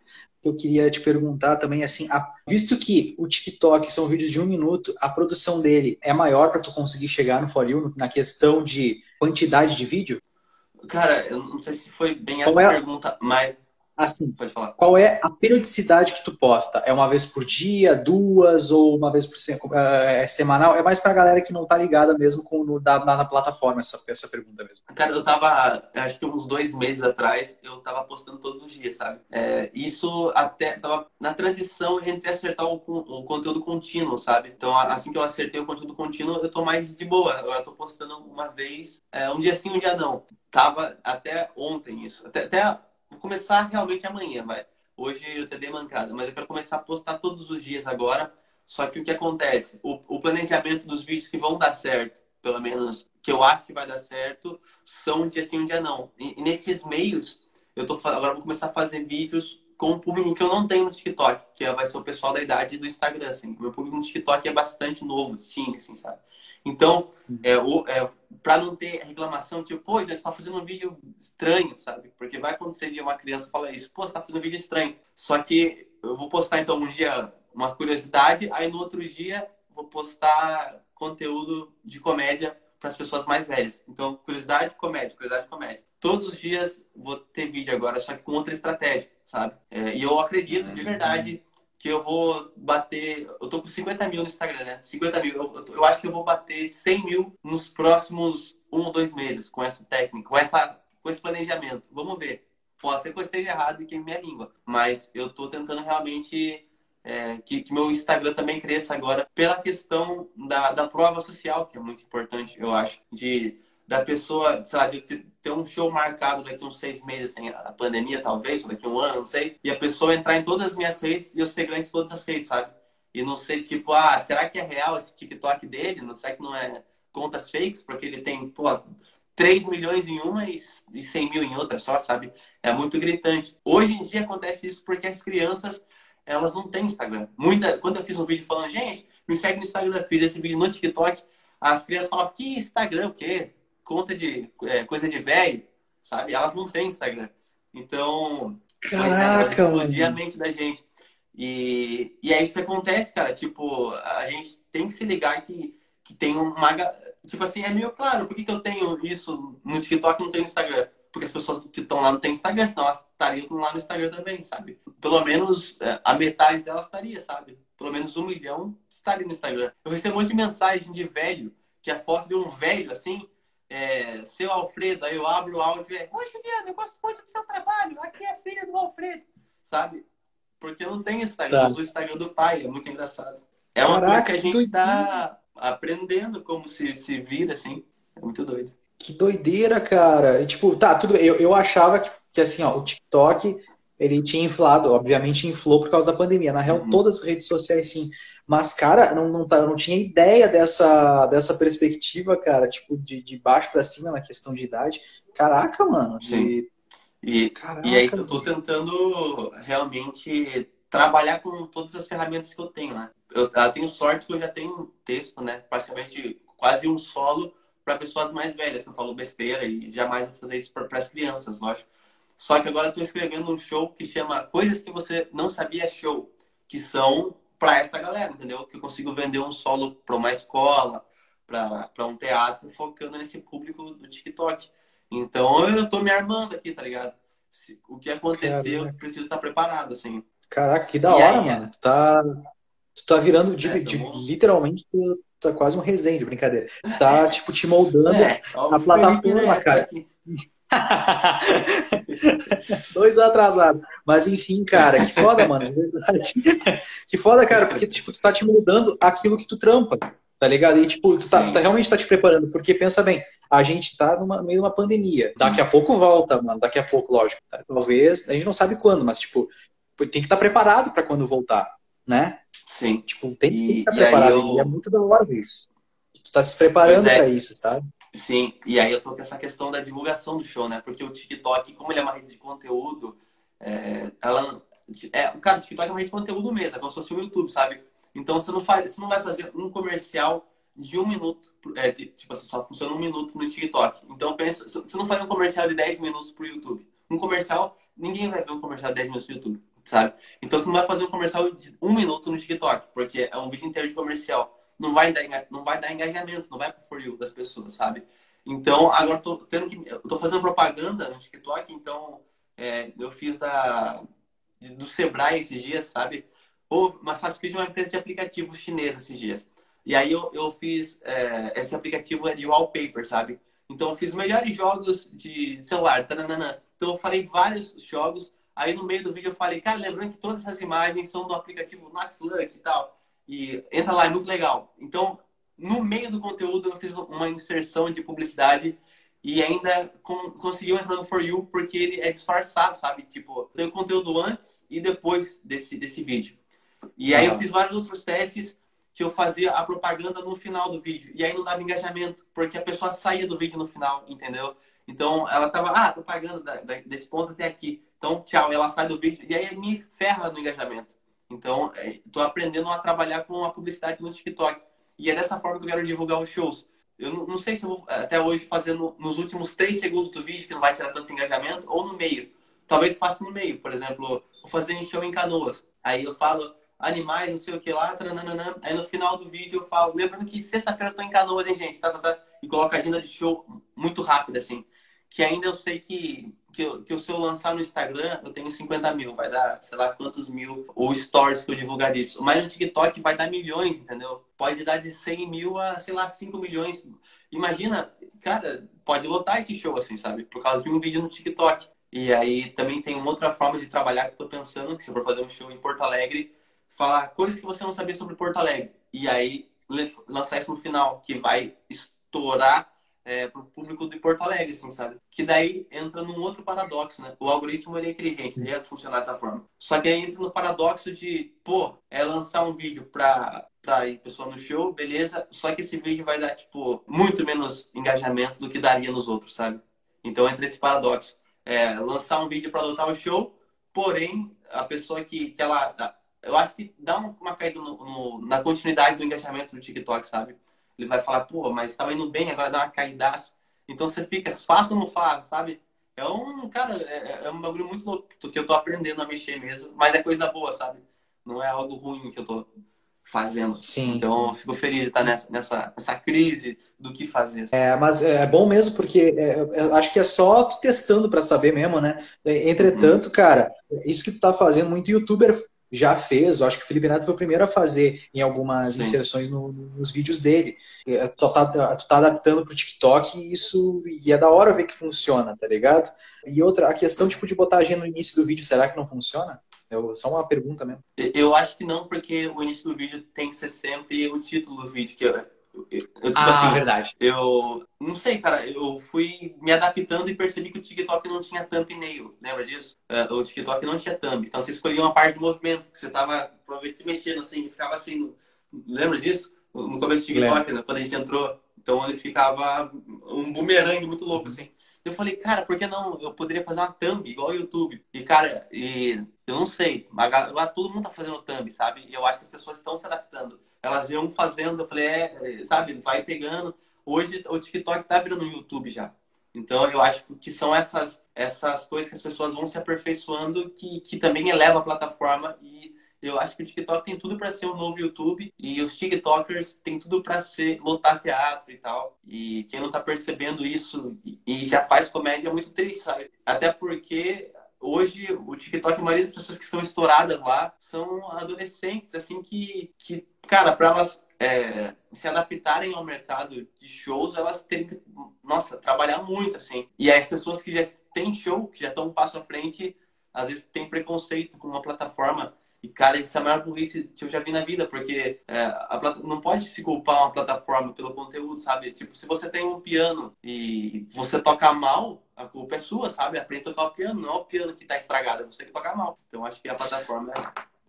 Eu queria te perguntar também, assim, visto que o TikTok são vídeos de um minuto, a produção dele é maior para tu conseguir chegar no For You na questão de quantidade de vídeo? Cara, eu não sei se foi bem essa é? pergunta, mas Assim, qual é a periodicidade que tu posta? É uma vez por dia, duas ou uma vez por semana? É, é semanal? É mais pra galera que não tá ligada mesmo com no, na, na, plataforma essa, essa pergunta mesmo. Cara, eu tava, acho que uns dois meses atrás, eu tava postando todos os dias, sabe? É, isso até tava na transição entre acertar o, o, conteúdo contínuo, sabe? Então, assim que eu acertei o conteúdo contínuo, eu tô mais de boa. Agora eu tô postando uma vez, é, um dia sim, um dia não. Tava até ontem isso. Até, até Vou começar realmente amanhã, vai. Hoje eu te dei mancada, mas eu quero começar a postar todos os dias agora. Só que o que acontece? O, o planejamento dos vídeos que vão dar certo, pelo menos que eu acho que vai dar certo, são um dia sim, um dia não. E, e nesses meios, eu tô agora vou começar a fazer vídeos com um público que eu não tenho no TikTok, que vai ser o pessoal da idade do Instagram, assim. O meu público no TikTok é bastante novo, teen, assim, sabe? Então, é, é, para não ter reclamação, tipo, pô, você está fazendo um vídeo estranho, sabe? Porque vai acontecer de uma criança falar isso, pô, você tá fazendo um vídeo estranho. Só que eu vou postar, então, um dia uma curiosidade, aí no outro dia vou postar conteúdo de comédia para as pessoas mais velhas. Então, curiosidade, comédia, curiosidade, comédia. Todos os dias vou ter vídeo agora, só que com outra estratégia, sabe? É, e eu acredito de verdade que eu vou bater. Eu tô com 50 mil no Instagram, né? 50 mil. Eu, eu acho que eu vou bater 100 mil nos próximos um ou dois meses com essa técnica, com, essa, com esse planejamento. Vamos ver. Pode ser que eu esteja errado e queime minha língua, mas eu tô tentando realmente é, que, que, meu Instagram também cresça agora pela questão da, da prova social, que é muito importante, eu acho, de da pessoa, sei lá, de ter um show marcado daqui uns seis meses, sem a pandemia, talvez, ou daqui um ano, não sei, e a pessoa entrar em todas as minas redes e eu ser grande em todas as redes, sabe? E não ser tipo, ah, será que é real esse TikTok dele? Não será que não é contas fakes? Porque ele tem, pô, 3 milhões em uma e 100 mil em outra só, sabe? É muito gritante. Hoje em dia acontece isso porque as crianças, elas não têm Instagram. Muita, quando eu fiz um vídeo falando, gente, me segue no Instagram, fiz esse vídeo no TikTok, as crianças falavam, que Instagram, o quê? Conta de é, coisa de velho, sabe? Elas não têm Instagram. Então, Caraca, pois, né, a mente da gente. E, e é isso que acontece, cara. Tipo, a gente tem que se ligar que, que tem uma. Tipo assim, é meio claro, por que, que eu tenho isso no TikTok e não tenho no Instagram? Porque as pessoas que estão lá não têm Instagram, senão elas estariam lá no Instagram também, sabe? Pelo menos é, a metade delas estaria, sabe? Pelo menos um milhão estaria no Instagram. Eu recebo um monte de mensagem de velho, que é foto de um velho, assim, é, seu Alfredo, aí eu abro o áudio e é, Oi, Juliana, eu gosto muito do seu trabalho, aqui é a filha do Alfredo, sabe? Porque não tem Instagram, tá. eu uso o Instagram do pai, é muito engraçado. É uma Caraca, coisa que a gente está aprendendo como se, se vira, assim, é muito doido. Que doideira, cara. E, tipo, tá, tudo eu, eu achava que, que, assim, ó, o TikTok, ele tinha inflado, obviamente inflou por causa da pandemia. Na real, uhum. todas as redes sociais, sim. Mas, cara, não, não, tá, não tinha ideia dessa, dessa perspectiva, cara, tipo, de, de baixo para cima na questão de idade. Caraca, mano. Sim. E, Caraca, e aí eu tô tentando realmente trabalhar com todas as ferramentas que eu tenho, né? Eu, eu tenho sorte que eu já tenho um texto, né? Praticamente quase um solo para pessoas mais velhas, que eu falo besteira e jamais vou fazer isso para as crianças, lógico. Só que agora eu estou escrevendo um show que chama Coisas que você não sabia show, que são para essa galera, entendeu? Que eu consigo vender um solo para uma escola, para um teatro, focando nesse público do TikTok. Então eu tô me armando aqui, tá ligado? O que acontecer, eu preciso estar preparado, assim. Caraca, que da e hora, aí, mano. Tu tá, tu tá virando, de, é, de, literalmente, tu tá quase um resenha de brincadeira. Você tá, tipo, te moldando é, a plataforma, né, cara. Dois atrasados. Mas enfim, cara, que foda, mano. Verdade. que foda, cara, porque tipo, tu tá te mudando aquilo que tu trampa, tá ligado? E tipo, tu, tá, tu tá, realmente tá te preparando, porque pensa bem, a gente tá no meio de uma pandemia. Daqui a pouco volta, mano. Daqui a pouco, lógico. Tá? Talvez, a gente não sabe quando, mas tipo, tem que estar tá preparado para quando voltar, né? Sim. Tipo, tem que estar tá preparado. Eu... E é muito da hora isso. Tu tá se preparando é. para isso, sabe? Sim, e aí eu tô com essa questão da divulgação do show, né? Porque o TikTok, como ele é uma rede de conteúdo, é, ela. É, cara, o TikTok é uma rede de conteúdo mesmo, é como se fosse o YouTube, sabe? Então você não, faz, você não vai fazer um comercial de um minuto, é, de, tipo assim, só funciona um minuto no TikTok. Então pensa, você não faz um comercial de 10 minutos pro YouTube. Um comercial, ninguém vai ver um comercial de 10 minutos no YouTube, sabe? Então você não vai fazer um comercial de um minuto no TikTok, porque é um vídeo inteiro de comercial não vai dar, não vai dar engajamento, não vai pro for you das pessoas, sabe? Então, agora tô tendo que. Eu tô fazendo propaganda no TikTok, então É, eu fiz da, do Sebrae esses dias, sabe? Ou, mas faço, fiz uma empresa de aplicativo chinesa esses dias. E aí eu, eu fiz, é, esse aplicativo é de wallpaper, sabe? Então eu fiz melhores jogos de celular, taranana. Então eu falei vários jogos. Aí no meio do vídeo eu falei, cara, lembrando que todas essas imagens são do aplicativo Luck e tal. E entra lá, é muito legal. Então, no meio do conteúdo eu fiz uma inserção de publicidade e ainda com, conseguiu entrar no For You porque ele é disfarçado, sabe? Tipo, tem o conteúdo antes e depois desse, desse vídeo. E aí eu fiz vários outros testes que eu fazia a propaganda no final do vídeo. E aí não dava engajamento, porque a pessoa saía do vídeo no final, entendeu? Então ela tava, ah, propaganda da, da, desse ponto até aqui. Então, tchau, ela sai do vídeo. E aí me ferra no engajamento. Então, estou é, aprendendo a trabalhar com a publicidade no TikTok. E é dessa forma que eu quero divulgar os shows. Eu não, não sei se vou até hoje fazer no, nos últimos três segundos do vídeo, que não vai tirar tanto engajamento, ou no meio. Talvez faça no meio. Por exemplo, vou fazer um show em canoas. Aí eu falo, animais, não sei o que lá, taranana. aí no final do vídeo eu falo, lembrando que sexta-feira eu tô em Canoas, hein, gente, tá, tá, tá, e coloco a agenda de show muito rápida, assim, que ainda eu sei que, que, eu, que se eu lançar no Instagram, eu tenho 50 mil, vai dar, sei lá, quantos mil, ou stories que eu divulgar disso, mas no TikTok vai dar milhões, entendeu? Pode dar de 100 mil a, sei lá, 5 milhões, imagina, cara, pode lotar esse show, assim, sabe, por causa de um vídeo no TikTok. E aí também tem uma outra forma de trabalhar que eu tô pensando, que se eu for fazer um show em Porto Alegre, falar coisas que você não sabia sobre Porto Alegre. E aí lançar isso no final, que vai estourar é, para o público de Porto Alegre, assim, sabe? Que daí entra num outro paradoxo, né? O algoritmo ele é inteligente, ele ia funcionar dessa forma. Só que aí entra no paradoxo de, pô, é lançar um vídeo para pra ir pessoal no show, beleza, só que esse vídeo vai dar, tipo, muito menos engajamento do que daria nos outros, sabe? Então entra esse paradoxo. É, lançar um vídeo para lotar o show, porém, a pessoa que, que ela eu acho que dá uma caída no, no, na continuidade do engajamento do TikTok, sabe? Ele vai falar, pô, mas estava indo bem, agora dá uma caidaça. Então você fica, faz ou não faz, sabe? É um, cara, é, é um bagulho muito louco que eu tô aprendendo a mexer mesmo, mas é coisa boa, sabe? Não é algo ruim que eu tô fazendo. Sim, então, sim. fico feliz de estar nessa, nessa, nessa crise do que fazer. É, mas é bom mesmo porque é, eu acho que é só tu testando para saber mesmo, né? Entretanto, uhum. cara, isso que tu tá fazendo, muito youtuber já fez, eu acho que o Felipe Neto foi o primeiro a fazer em algumas Sim. inserções no, nos vídeos dele. É, tu tá, tu tá adaptando pro TikTok e isso e é da hora ver que funciona, tá ligado? E outra, a questão tipo, de botar a agenda no início do vídeo, será que não funciona? Eu, só uma pergunta mesmo. Eu acho que não, porque o início do vídeo tem que ser sempre o título do vídeo, que é eu, tipo ah, assim, verdade. Eu não sei, cara. Eu fui me adaptando e percebi que o TikTok não tinha thumbnail. Lembra disso? É, o TikTok não tinha thumb. Então você escolhia uma parte do movimento que você tava provavelmente se mexendo assim, ficava assim. Lembra disso? No começo do TikTok, né? quando a gente entrou. Então ele ficava um bumerangue muito louco, assim. Eu falei, cara, por que não? Eu poderia fazer uma thumb igual o YouTube. E, cara, e eu não sei. Mas todo mundo tá fazendo thumb, sabe? E eu acho que as pessoas estão se adaptando elas iam fazendo, eu falei, é, é, sabe, vai pegando. Hoje o TikTok tá virando no YouTube já. Então eu acho que são essas, essas coisas que as pessoas vão se aperfeiçoando que, que também eleva a plataforma e eu acho que o TikTok tem tudo para ser um novo YouTube e os TikTokers tem tudo para ser lotar teatro e tal. E quem não tá percebendo isso e já faz comédia é muito triste, sabe? Até porque hoje o TikTok, a maioria das pessoas que estão estouradas lá são adolescentes, assim, que, que cara, para elas é, se adaptarem ao mercado de shows, elas têm que, nossa, trabalhar muito, assim. E as pessoas que já têm show, que já estão um passo à frente, às vezes têm preconceito com uma plataforma e, cara, isso é a maior burrice que eu já vi na vida, porque é, a, não pode se culpar uma plataforma pelo conteúdo, sabe? Tipo, se você tem um piano e você toca mal, a culpa é sua, sabe? Aprende a tocar o piano, não é o piano que tá estragado, é você que toca mal. Então, acho que a plataforma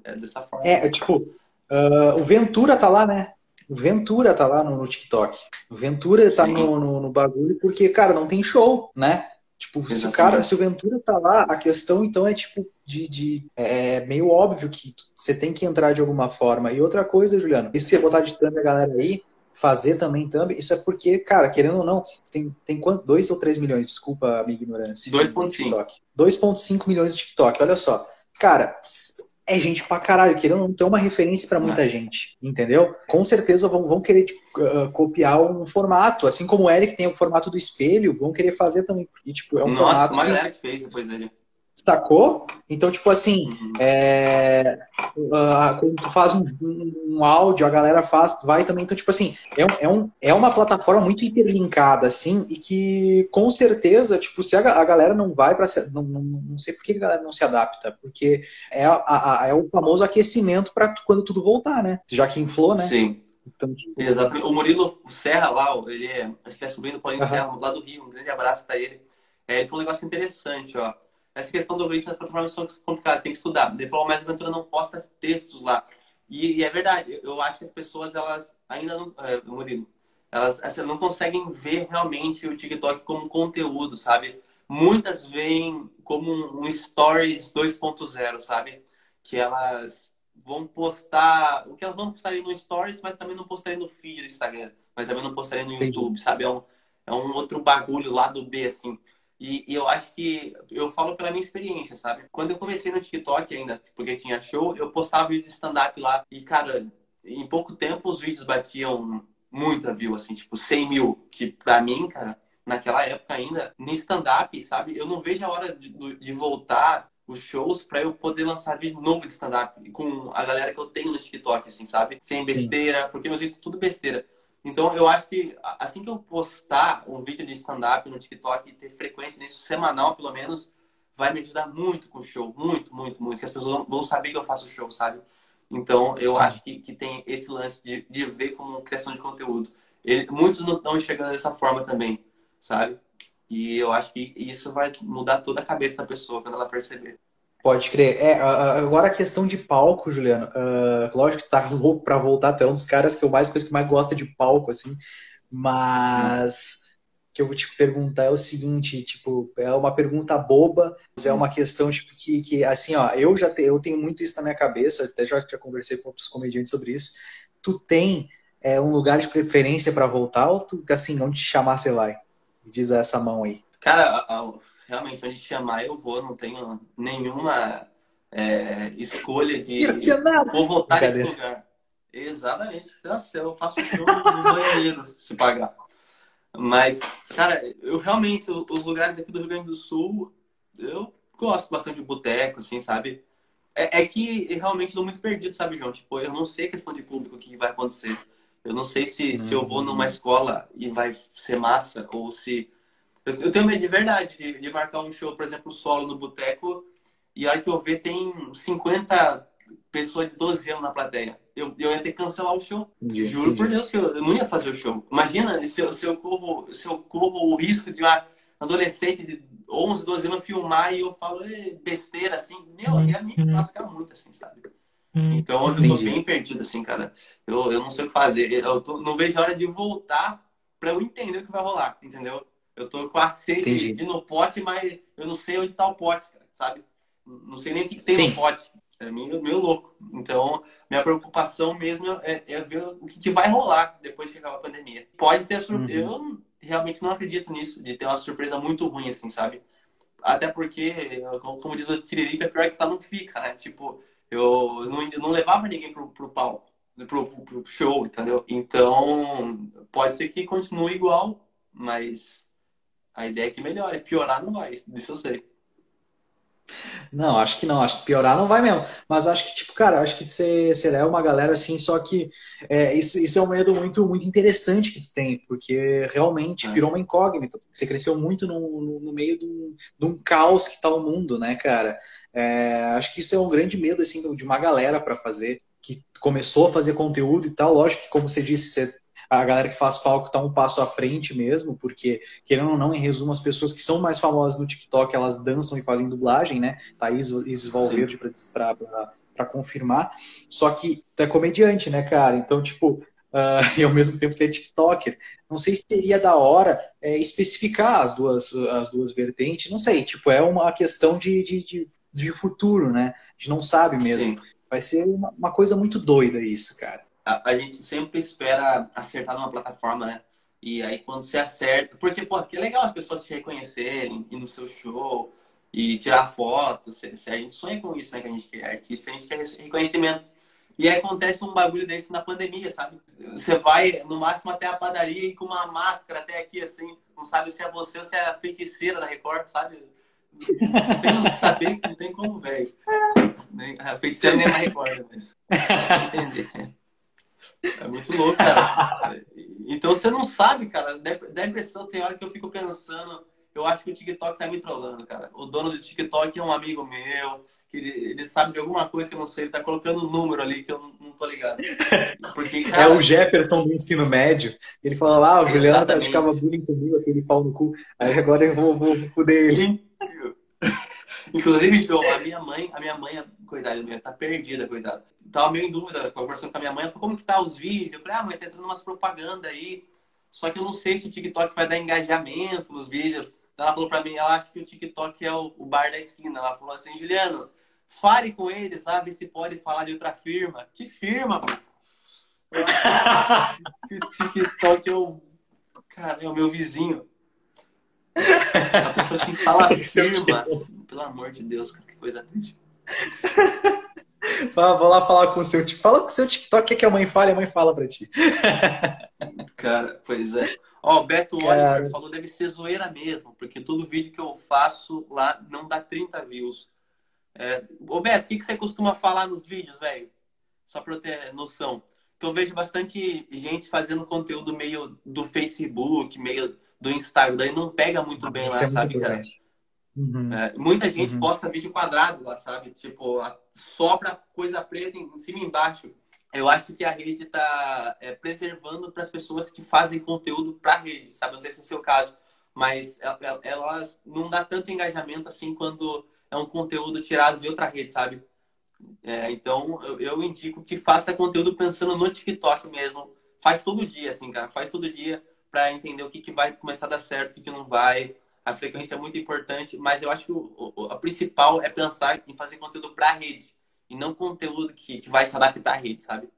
é, é dessa forma. É, tipo, uh, o Ventura tá lá, né? O Ventura tá lá no, no TikTok. O Ventura tá no, no, no bagulho porque, cara, não tem show, né? Tipo, se o cara, se o Ventura tá lá, a questão então é tipo de, de é meio óbvio que você tem que entrar de alguma forma. E outra coisa, Juliano, isso você botar de thumb a galera aí, fazer também thumb, isso é porque, cara, querendo ou não, tem, tem quanto? 2 ou 3 milhões, desculpa a minha ignorância. 2.5. 2.5 milhões de TikTok, olha só. Cara, é gente pra caralho, querendo não ter uma referência para muita é. gente, entendeu? Com certeza vão, vão querer tipo, uh, copiar um formato, assim como o Eric tem o formato do espelho, vão querer fazer também, porque tipo, é um Nossa, formato. Nossa, que... galera que fez depois dele. Sacou? Então, tipo assim, é, uh, quando tu faz um, um, um, áudio, a galera faz, vai também. Então, tipo assim, é, é, um, é uma plataforma muito interlinkada, assim, e que com certeza, tipo, se a, a galera não vai para não, não, não, sei por que a galera não se adapta, porque é, a, a, é o famoso aquecimento para quando tudo voltar, né? Já que inflou, né? Sim. Então, tipo... Exatamente. O Murilo Serra lá, ele é, acho que é sobrinho do Paulinho uhum. Serra, lá do Rio, um grande abraço para ele. É, ele falou um negócio interessante, ó essa questão do algoritmo nas plataformas são complicadas, tem que estudar. Ele falou, mas a Aventura não posta textos lá. E, e, é verdade, eu acho que as pessoas, elas ainda não, é, Murilo, elas assim, não conseguem ver realmente o TikTok como conteúdo, sabe? Muitas veem como um Stories 2.0, sabe? Que elas vão postar, o que elas vão postar no Stories, mas também não postarem no feed do Instagram, mas também não postarem no YouTube, sabe? É um, é um outro bagulho lá do B, assim. E, e, eu acho que eu falo pela minha experiência, sabe? Quando eu comecei no TikTok ainda, porque tinha show, eu postava vídeo de stand-up lá. E, cara, em pouco tempo os vídeos batiam muita view, assim, tipo 100 mil. Que pra mim, cara, naquela época ainda, no stand-up, sabe? Eu não vejo a hora de, de voltar os shows para eu poder lançar vídeo novo de stand-up com a galera que eu tenho no TikTok, assim, sabe? Sem besteira, Sim. porque meus vídeos são tudo besteira. Então, eu acho que assim que eu postar um vídeo de stand-up no TikTok e ter frequência nisso, semanal pelo menos, vai me ajudar muito com o show. Muito, muito, muito. Que as pessoas vão saber que eu faço show, sabe? Então, eu acho que, que tem esse lance de, de ver como criação de conteúdo. Ele, muitos não estão chegando dessa forma também, sabe? E eu acho que isso vai mudar toda a cabeça da pessoa quando ela perceber. Pode crer. É, agora a questão de palco, Juliano. Uh, lógico que tá louco pra voltar, tu é um dos caras que eu mais coisa que mais gosta de palco, assim. Mas que eu vou te perguntar é o seguinte, tipo, é uma pergunta boba, mas é uma questão tipo que, que assim, ó, eu já te, eu tenho muito isso na minha cabeça, até já, já conversei com outros comediantes sobre isso. Tu tem é, um lugar de preferência para voltar ou tu, assim, onde te chamar, você vai? Diz essa mão aí. Cara, realmente, onde chamar eu vou, não tenho nenhuma é, escolha de vou voltar nesse lugar. Exatamente. Nossa, eu faço show no banheiro se pagar. Mas, cara, eu realmente, os lugares aqui do Rio Grande do Sul, eu gosto bastante de boteco, assim, sabe? É, é que realmente estou muito perdido, sabe, João? Tipo, eu não sei questão de público o que vai acontecer. Eu não sei se, uhum. se eu vou numa escola e vai ser massa, ou se eu, eu tenho medo de verdade de, de, marcar um show, por exemplo, solo no boteco, e a hora que eu ver tem 50 pessoas de 12 anos na plateia. Eu, eu ia ter que cancelar o show. Entendi, Juro entendi. por Deus que eu, eu, não ia fazer o show. Imagina se eu, se eu, corro, se eu corro o risco de uma adolescente de 11, 12 anos filmar e eu falo besteira assim. Meu, ia me lascar muito, assim, sabe? Então eu tô bem perdido, assim, cara. Eu, eu não sei o que fazer. Eu tô, não vejo a hora de voltar pra eu entender o que vai rolar, entendeu? Eu tô com a sede de no pote, mas eu não sei onde tá o pote, cara, sabe? Não sei nem o que, que tem Sim. no pote. É meio, meio louco. Então, minha preocupação mesmo é, é ver o que, que, vai rolar depois de chegar a pandemia. Pode ter surpresa. Uhum. Eu realmente não acredito nisso, de ter uma surpresa muito ruim, assim, sabe? Até porque, como diz o Tiririca, pior que tá não fica, né? Tipo, eu não, não levava ninguém pro, pro palco, pro, pro show, entendeu? Então, pode ser que continue igual, mas a ideia é que melhore. Piorar não vai, isso eu sei. Não, acho que não, acho que piorar não vai mesmo. Mas acho que, tipo, cara, acho que você, é uma galera assim, só que é, isso, isso é um medo muito, muito interessante que tu tem, porque realmente é. virou uma incógnita. Você cresceu muito no, no meio de um, de um, caos que tá o mundo, né, cara? É, acho que isso é um grande medo, assim, de uma galera para fazer, que começou a fazer conteúdo e tal. Lógico que, como você disse, você a galera que faz palco está um passo à frente mesmo, porque, querendo ou não, em resumo, as pessoas que são mais famosas no TikTok, elas dançam e fazem dublagem, né? Thaís Isis Valverde para confirmar. Só que tu é comediante, né, cara? Então, tipo, Uh, e ao mesmo tempo ser TikToker. Não sei se seria da hora é, especificar as duas, as duas vertentes, não sei, tipo, é uma questão de, de, de, de futuro, né? A gente não sabe mesmo. Sim. Vai ser uma, uma, coisa muito doida isso, cara a, a, gente sempre espera acertar numa plataforma, né? E aí quando você acerta. Porque, pô, que é legal as pessoas te reconhecerem, ir no seu show e tirar fotos. A gente sonha com isso, né? Que a gente quer artista, a gente quer reconhecimento. E aí acontece um bagulho desse na pandemia, sabe? Você vai no máximo até a padaria e com uma máscara até aqui, assim, não sabe se é você ou se é a feiticeira da Record, sabe? Não tem que saber, não tem como, velho. A feiticeira nem mais recorda, mas. Entender. É muito louco, cara. Então você não sabe, cara. Dá impressão, tem hora que eu fico pensando, eu acho que o TikTok tá me trollando, cara. O dono do TikTok é um amigo meu, que ele, ele sabe de alguma coisa que eu não sei, ele tá colocando um número ali que eu não, não tô ligado. Porque, é cara... É o Jefferson do ensino médio. Ele falou, ah, o Juliano praticava bullying comigo, aquele pau no cu. Aí agora eu vou, vou fuder ele. Inclusive, João, a minha mãe, a minha mãe, coitada, minha, tá perdida, coitada. Tava meio em dúvida, conversando com a minha mãe, falou, como que tá os vídeos? Eu falei, ah, mãe, tá entrando umas propaganda aí. Só que eu não sei se o TikTok vai dar engajamento nos vídeos. Ela falou pra mim, ela acha que o TikTok é o, o bar da esquina. Ela falou assim, Juliano, fale com eles, sabe, se pode falar de outra firma. Que firma, mano? o TikTok é o. Cara, é o meu vizinho. A pessoa que fala firma. Pelo amor de Deus, que coisa triste. Vou lá falar com o seu TikTok. Fala com o seu TikTok, que, que a mãe fala e a mãe fala pra ti. Cara, pois é. Ó, o Beto Cara... Oliver falou deve ser zoeira mesmo, porque todo vídeo que eu faço lá não dá 30 views. É... Ô, Beto, o que, que você costuma falar nos vídeos, velho? Só pra eu ter noção. Que eu vejo bastante gente fazendo conteúdo meio do Facebook, meio do Instagram, e não pega muito bem lá, é sabe, cara? Uhum. É, muita gente uhum. posta vídeo quadrado lá, sabe? Tipo, sobra coisa preta em cima e embaixo. Eu acho que a rede está é, preservando para as pessoas que fazem conteúdo para a rede, sabe? Não sei se é o seu caso, mas elas não dá tanto engajamento assim quando é um conteúdo tirado de outra rede, sabe? É, então, eu, eu, indico que faça conteúdo pensando no TikTok mesmo. Faz todo dia, assim, cara. Faz todo dia para entender o que, que vai começar a dar certo, o que, que não vai a frequência é muito importante, mas eu acho que o, a principal é pensar em fazer conteúdo para a rede e não conteúdo que, que vai se adaptar à rede, sabe?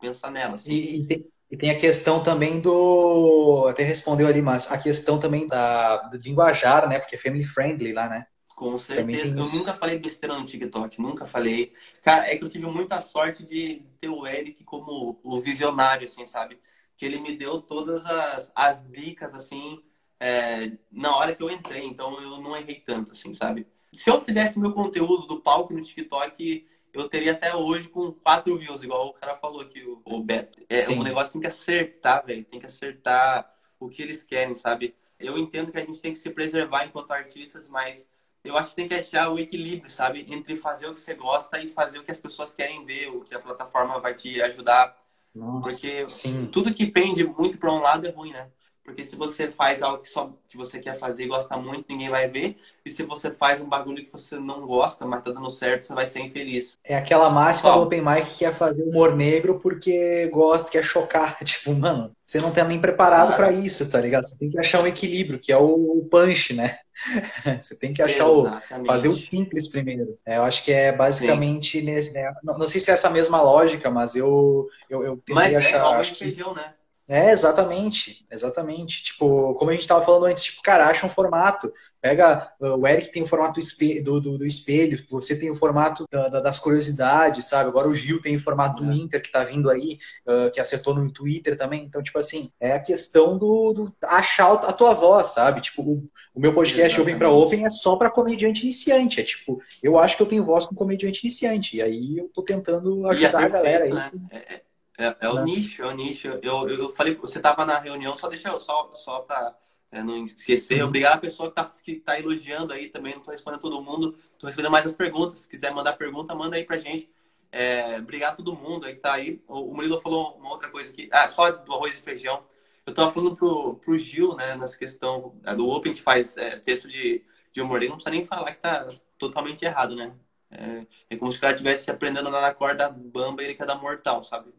Pensar nela. Assim. E, e, tem, e, tem, a questão também do. Até respondeu ali, mas a questão também da, do linguajar, né? Porque é family friendly lá, né? Com certeza. Eu nunca falei besteira no TikTok, nunca falei. Cara, é que eu tive muita sorte de ter o Eric como o visionário, assim, sabe? Que ele me deu todas as, as dicas, assim, é, na hora que eu entrei, então eu não errei tanto, assim, sabe? Se eu fizesse meu conteúdo do palco no TikTok, eu teria até hoje com quatro views, igual o cara falou aqui, o, Beto. É, o negócio tem que acertar, velho. Tem que acertar o que eles querem, sabe? Eu entendo que a gente tem que se preservar enquanto artistas, mas eu acho que tem que achar o equilíbrio, sabe? Entre fazer o que você gosta e fazer o que as pessoas querem ver, o que a plataforma vai te ajudar. Nossa, Porque sim. tudo que pende muito para um lado é ruim, né? Porque se você faz algo que só que você quer fazer e gosta muito, ninguém vai ver. E se você faz um bagulho que você não gosta, mas tá dando certo, você vai ser infeliz. É aquela máxima do Open Mic que quer fazer humor negro porque gosta, quer chocar. Tipo, mano, você não tá nem preparado para isso, tá ligado? Você tem que achar um equilíbrio, que é o punch, né? você tem que achar Exatamente. o. fazer o simples primeiro. É, eu acho que é basicamente nesse. Né? Não, não, sei se é essa mesma lógica, mas eu, eu, eu tentei mas é achar. É, acho que... feijão, né? É, exatamente, exatamente. Tipo, como a gente estava falando antes, tipo, cara, acha um formato. Pega, o Eric tem o formato do, do, do espelho, você tem o formato da, da, das curiosidades, sabe? Agora o Gil tem o formato do é. Inter que está vindo aí, uh, que acertou no Twitter também. Então, tipo assim, é a questão do, do achar a tua voz, sabe? Tipo, o, o meu podcast Exatamente. Open para Open é só para comediante iniciante. É tipo, eu acho que eu tenho voz com comediante iniciante. E aí eu tô tentando ajudar é perfeito, a galera aí. Né? É, é é, o nicho, é o nicho. Eu, eu falei, você estava na reunião, só deixa eu, só, só para é, não esquecer. Uhum. Obrigado a pessoa que está que tá elogiando aí também. Não estou respondendo todo mundo, estou respondendo mais as perguntas. Se quiser mandar pergunta, manda aí pra gente. É, obrigado a todo mundo aí que tá aí. O, Murilo falou uma outra coisa aqui. Ah, só do arroz e feijão. Eu estava falando pro, pro Gil, né, nessa questão é, do Open, que faz é, texto de, de humor. Ele não precisa nem falar que tá totalmente errado, né? É, é como se o cara estivesse aprendendo a andar na corda bamba e ele quer dar mortal, sabe?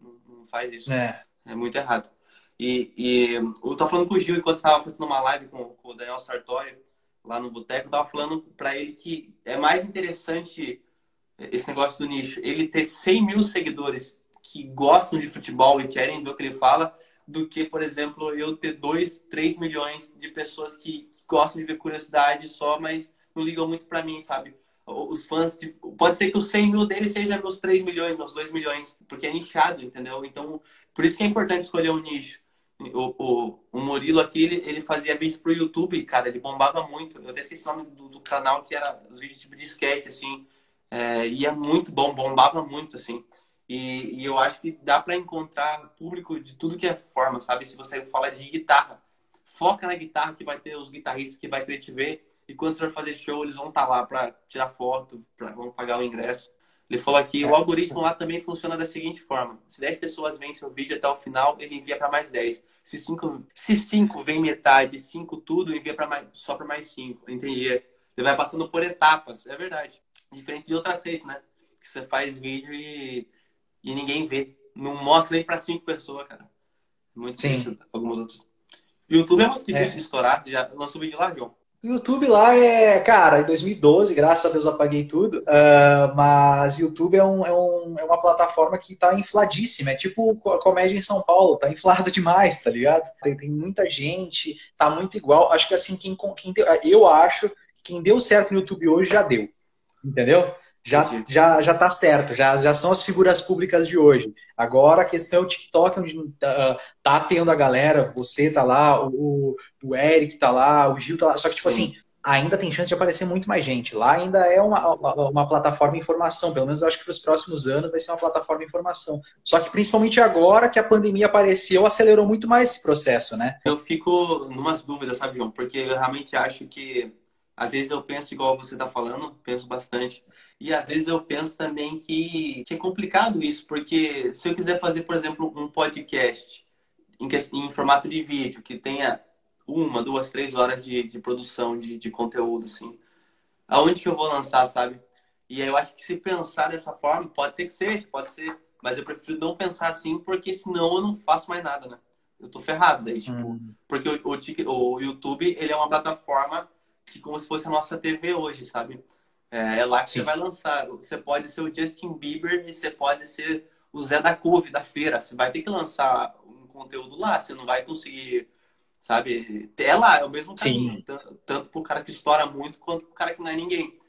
Faz isso. É, é muito errado. E, e eu tava falando com o Gil enquanto estava fazendo uma live com, com, o Daniel Sartori lá no Boteco, eu tava falando para ele que é mais interessante esse negócio do nicho, ele ter 100 mil seguidores que gostam de futebol e querem ver o que ele fala, do que, por exemplo, eu ter 2, 3 milhões de pessoas que gostam de ver curiosidade só, mas não ligam muito para mim, sabe? Os fãs, tipo, pode ser que os 100 mil deles sejam meus 3 milhões, meus 2 milhões, porque é nichado, entendeu? Então, por isso que é importante escolher um nicho. O, o, o Murilo aqui, ele, ele fazia vídeo pro YouTube, cara, ele bombava muito. Eu até esqueci o nome do, do canal, que era os vídeos tipo de sketch, assim. É, e é muito bom, bombava muito, assim. E, e eu acho que dá para encontrar público de tudo que é forma, sabe? Se você fala de guitarra, foca na guitarra que vai ter os guitarristas que vai querer te ver. E quando você vai fazer show, eles vão estar tá lá para tirar foto, pra, vão pagar o ingresso. Ele falou aqui, o algoritmo lá também funciona da seguinte forma. Se 10 pessoas veem seu vídeo até o final, ele envia para mais 10. Se 5 se cinco vem metade, 5 tudo, envia para mais só para mais 5. Entendi. Ele vai passando por etapas, é verdade. Diferente de outras seis, né? Que você faz vídeo e, e ninguém vê. Não mostra nem para cinco pessoas, cara. Muito Sim. difícil. Alguns outros. YouTube é muito difícil é. de estourar. Já lançou vídeo lá, João. O YouTube lá é, cara, em 2012, graças a Deus apaguei tudo, uh, mas YouTube é, um, é, um, é, uma plataforma que tá infladíssima, é tipo a comédia em São Paulo, tá inflado demais, tá ligado? Tem, tem muita gente, tá muito igual. Acho que assim, quem, quem eu acho que quem deu certo no YouTube hoje já deu, entendeu? Já, já, já tá certo, já, já são as figuras públicas de hoje. Agora a questão é o TikTok, onde uh, tá tendo a galera, você tá lá, o, o Eric tá lá, o Gil tá lá, só que tipo Sim. assim, ainda tem chance de aparecer muito mais gente. Lá ainda é uma, uma, uma plataforma de informação, pelo menos eu acho que para os próximos anos vai ser uma plataforma de informação. Só que principalmente agora que a pandemia apareceu, acelerou muito mais esse processo, né? Eu fico numas dúvidas, sabe, João? Porque eu realmente acho que às vezes eu penso igual você está falando, penso bastante. E às vezes eu penso também que, que, é complicado isso, porque se eu quiser fazer, por exemplo, um podcast em, em formato de vídeo, que tenha uma, duas, três horas de, de produção de, de conteúdo, assim, aonde que eu vou lançar, sabe? E aí eu acho que se pensar dessa forma, pode ser que seja, pode ser, mas eu prefiro não pensar assim, porque senão eu não faço mais nada, né? Eu tô ferrado daí, tipo, hum. porque o, o, o YouTube, ele é uma plataforma que como se fosse a nossa TV hoje, sabe? É, é lá que Sim. você vai lançar. Você pode ser o Justin Bieber e você pode ser o Zé da Couve da feira. Você vai ter que lançar um conteúdo lá. Você não vai conseguir, sabe? É lá, é o mesmo caminho. Tanto, tanto pro cara que estoura muito quanto pro cara que não é ninguém.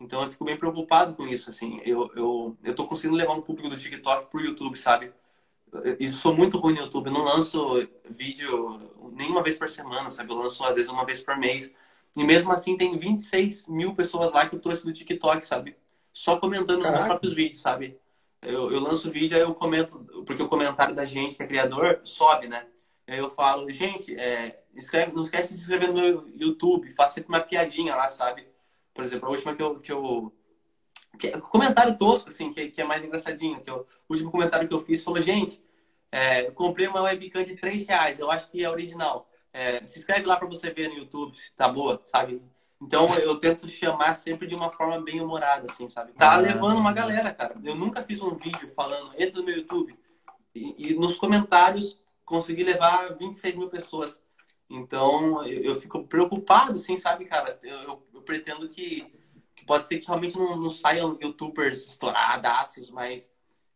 Então eu fico bem preocupado com isso, assim. Eu, eu, eu tô conseguindo levar um público do TikTok pro YouTube, sabe? Eu sou muito ruim no YouTube. Eu não lanço vídeo nenhuma vez por semana, sabe? Eu lanço às vezes uma vez por mês. E mesmo assim tem 26 mil pessoas lá que eu trouxe do TikTok, sabe? Só comentando Caraca. nos próprios vídeos, sabe? Eu, eu lanço o vídeo, aí eu comento, porque o comentário da gente, que é criador, sobe, né? Aí eu falo, gente, é, escreve, não esquece de se inscrever no meu YouTube, faça sempre uma piadinha lá, sabe? Por exemplo, a última que eu. Que eu que, comentário tosco, assim, que, que é mais engraçadinho. Que eu, o último comentário que eu fiz falou, gente, é, comprei uma webcam de 3 reais, eu acho que é original. É, se inscreve lá para você ver no YouTube se tá boa, sabe? Então eu tento chamar sempre de uma forma bem humorada, assim, sabe? Tá ah. levando uma galera, cara. Eu nunca fiz um vídeo falando esse do meu YouTube. E, e nos comentários consegui levar 26 mil pessoas. Então eu, eu fico preocupado, assim, sabe, cara? Eu, eu, eu pretendo que, que, pode ser que realmente não, não saiam youtubers estouradaços, mas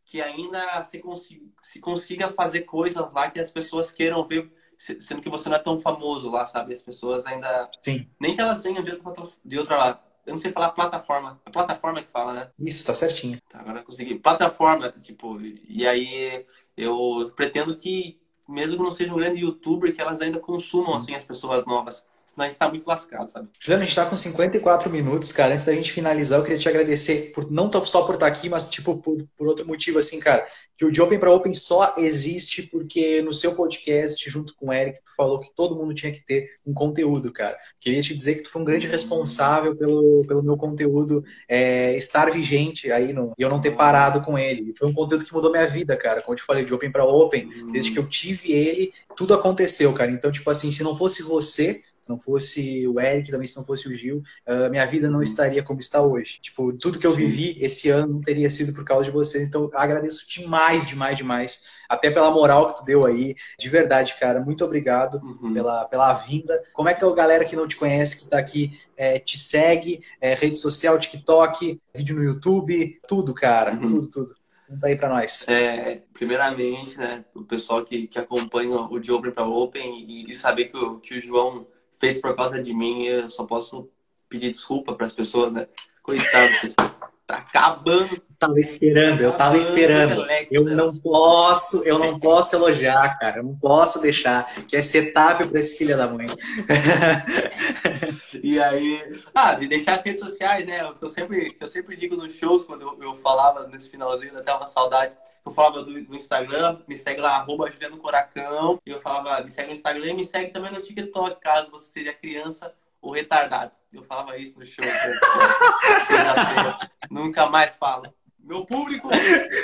que ainda se consiga, se consiga fazer coisas lá que as pessoas queiram ver sendo que você não é tão famoso lá, sabe? As pessoas ainda. Sim. Nem que elas venham de outra, de outra. Eu não sei falar plataforma. É plataforma que fala, né? Isso, tá certinho. Tá, agora eu consegui. Plataforma, tipo, e aí eu pretendo que, mesmo que não seja um grande youtuber, que elas ainda consumam, assim, as pessoas novas. Senão a gente tá muito lascado, sabe? Juliano, a gente tá com 54 minutos, cara. Antes da gente finalizar, eu queria te agradecer por não só por estar aqui, mas tipo por, por outro motivo, assim, cara. Que o de Open para Open só existe porque no seu podcast, junto com o Eric, tu falou que todo mundo tinha que ter um conteúdo, cara. Queria te dizer que tu foi um grande responsável pelo, pelo meu conteúdo é, estar vigente aí no, e eu não ter parado com ele. Foi um conteúdo que mudou minha vida, cara. Como eu te falei, de Open para Open, desde que eu tive ele, tudo aconteceu, cara. Então, tipo assim, se não fosse você se não fosse o Eric, também se não fosse o Gil, uh, minha vida não estaria como está hoje. Tipo, tudo que eu vivi esse ano não teria sido por causa de vocês. Então, agradeço demais, demais, demais. Até pela moral que tu deu aí. De verdade, cara. Muito obrigado uhum. pela, pela vinda. Como é que a galera que não te conhece, que está aqui, é, te segue? É, rede social, TikTok, vídeo no YouTube, tudo, cara. Uhum. Tudo, tudo. Conta aí para nós. É, primeiramente, né, o pessoal que, que acompanha o de Open para Open e, e saber que o, que o João fez por causa de mim, eu só posso pedir desculpa para as pessoas, né? Coitado, pessoal. Tá acabando tava esperando, eu tava esperando. Eu não posso, eu não posso elogiar, cara. Eu não posso deixar. Que é setup pra esse filho da mãe. e aí. Ah, de deixar as redes sociais, né? O que eu sempre, que eu sempre digo nos shows, quando eu, eu falava nesse finalzinho, até uma saudade. Eu falava do, do, Instagram, me segue lá, arroba Juliano Coracão. E eu falava, me segue no Instagram e me segue também no TikTok, caso você seja criança ou retardado. Eu falava isso no show. Nunca mais falo. Meu público,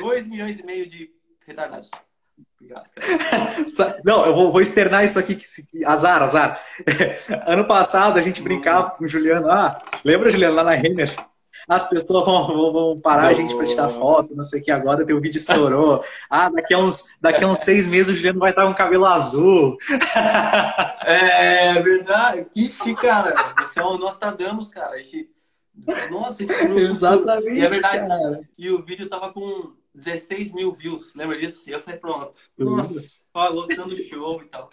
2 milhões e meio de retardados. Obrigado, cara. Não, eu vou, vou, externar isso aqui. Que, azar, azar. Ano passado a gente brincava com o Juliano. Ah, lembra, Juliano, lá na Renner? as pessoas vão, vão, vão parar não. a gente para tirar foto, não sei o que, agora teu vídeo estourou. Ah, daqui a uns, daqui a uns seis meses o Juliano vai estar com cabelo azul. É, é verdade. Ixi, cara, você é o Nostradamus, cara. A gente... Nossa, a gente Exatamente. E é verdade. Cara. E o vídeo tava com 16 mil views, lembra disso? E eu falei, pronto. Nossa, falou dando show e tal.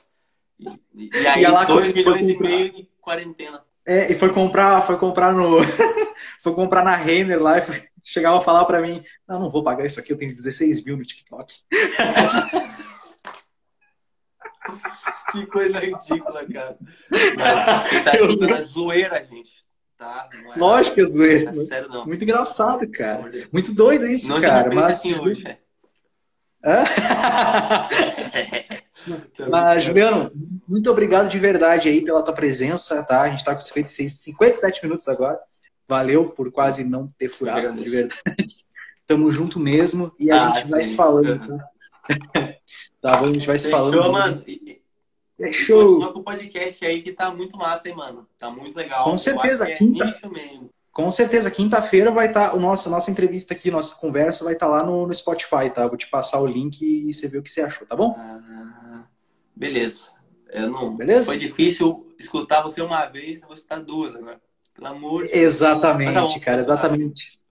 E, e aí, 2 milhões e meio em quarentena. É, e foi comprar, foi comprar no. foi comprar na Renner lá e foi, chegava a falar pra mim, não, não vou pagar isso aqui, eu tenho 16 mil no TikTok. que coisa ridícula, cara. Mas, tá é zoeira, gente. Tá? É Lógico que é zoeira. Não é sério, não. Muito engraçado, cara. Muito doido isso, não cara. Mas assim hoje, é. Mas, Juliano, muito obrigado de verdade aí pela tua presença, tá? A gente tá com 56, 57 minutos agora. Valeu por quase não ter furado, de verdade. Tamo junto mesmo e a ah, gente sim. vai se falando. Tá? tá bom, a gente vai se falando. Fechou, mano. É show. Continua com o podcast aí que tá muito massa, hein, mano. Tá muito legal. Com certeza, é quinta. mesmo. Com certeza, quinta-feira vai estar tá, o nosso nossa entrevista aqui, nossa conversa vai estar tá lá no, no, Spotify, tá? Vou te passar o link e você vê o que você achou, tá bom? Ah, beleza. Eu não. Beleza? Foi difícil escutar você uma vez, eu vou escutar duas agora. Pelo amor de Deus. Exatamente, cara, exatamente.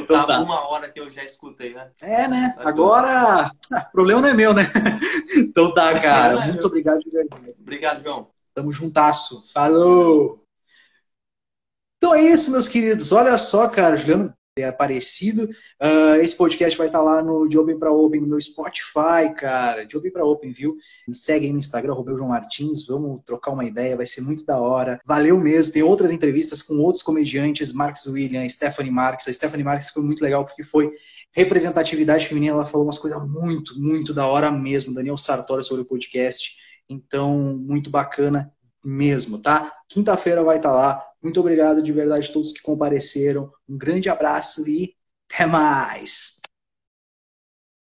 Então tá. uma hora que eu já escutei, né? É, né? Agora, o problema não é meu, né? então tá, cara. É Muito obrigado verdade. Obrigado, João. Tamo juntasso. Falou! Então é isso, meus queridos. Olha só, cara, Juliano é aparecido. Uh, esse podcast vai estar lá no De Open para Open, no meu Spotify, cara. De Open para Open, viu? Me segue aí no Instagram, Roberto João Martins. Vamos trocar uma ideia, vai ser muito da hora. Valeu mesmo. Tem outras entrevistas com outros comediantes, Marcos William, Stephanie Marques. A Stephanie Marques foi muito legal porque foi representatividade feminina. Ela falou umas coisas muito, muito da hora mesmo. Daniel Sartori sobre o podcast. Então, muito bacana mesmo, tá? Quinta-feira vai estar lá. Muito obrigado de verdade a todos que compareceram. Um grande abraço e até mais!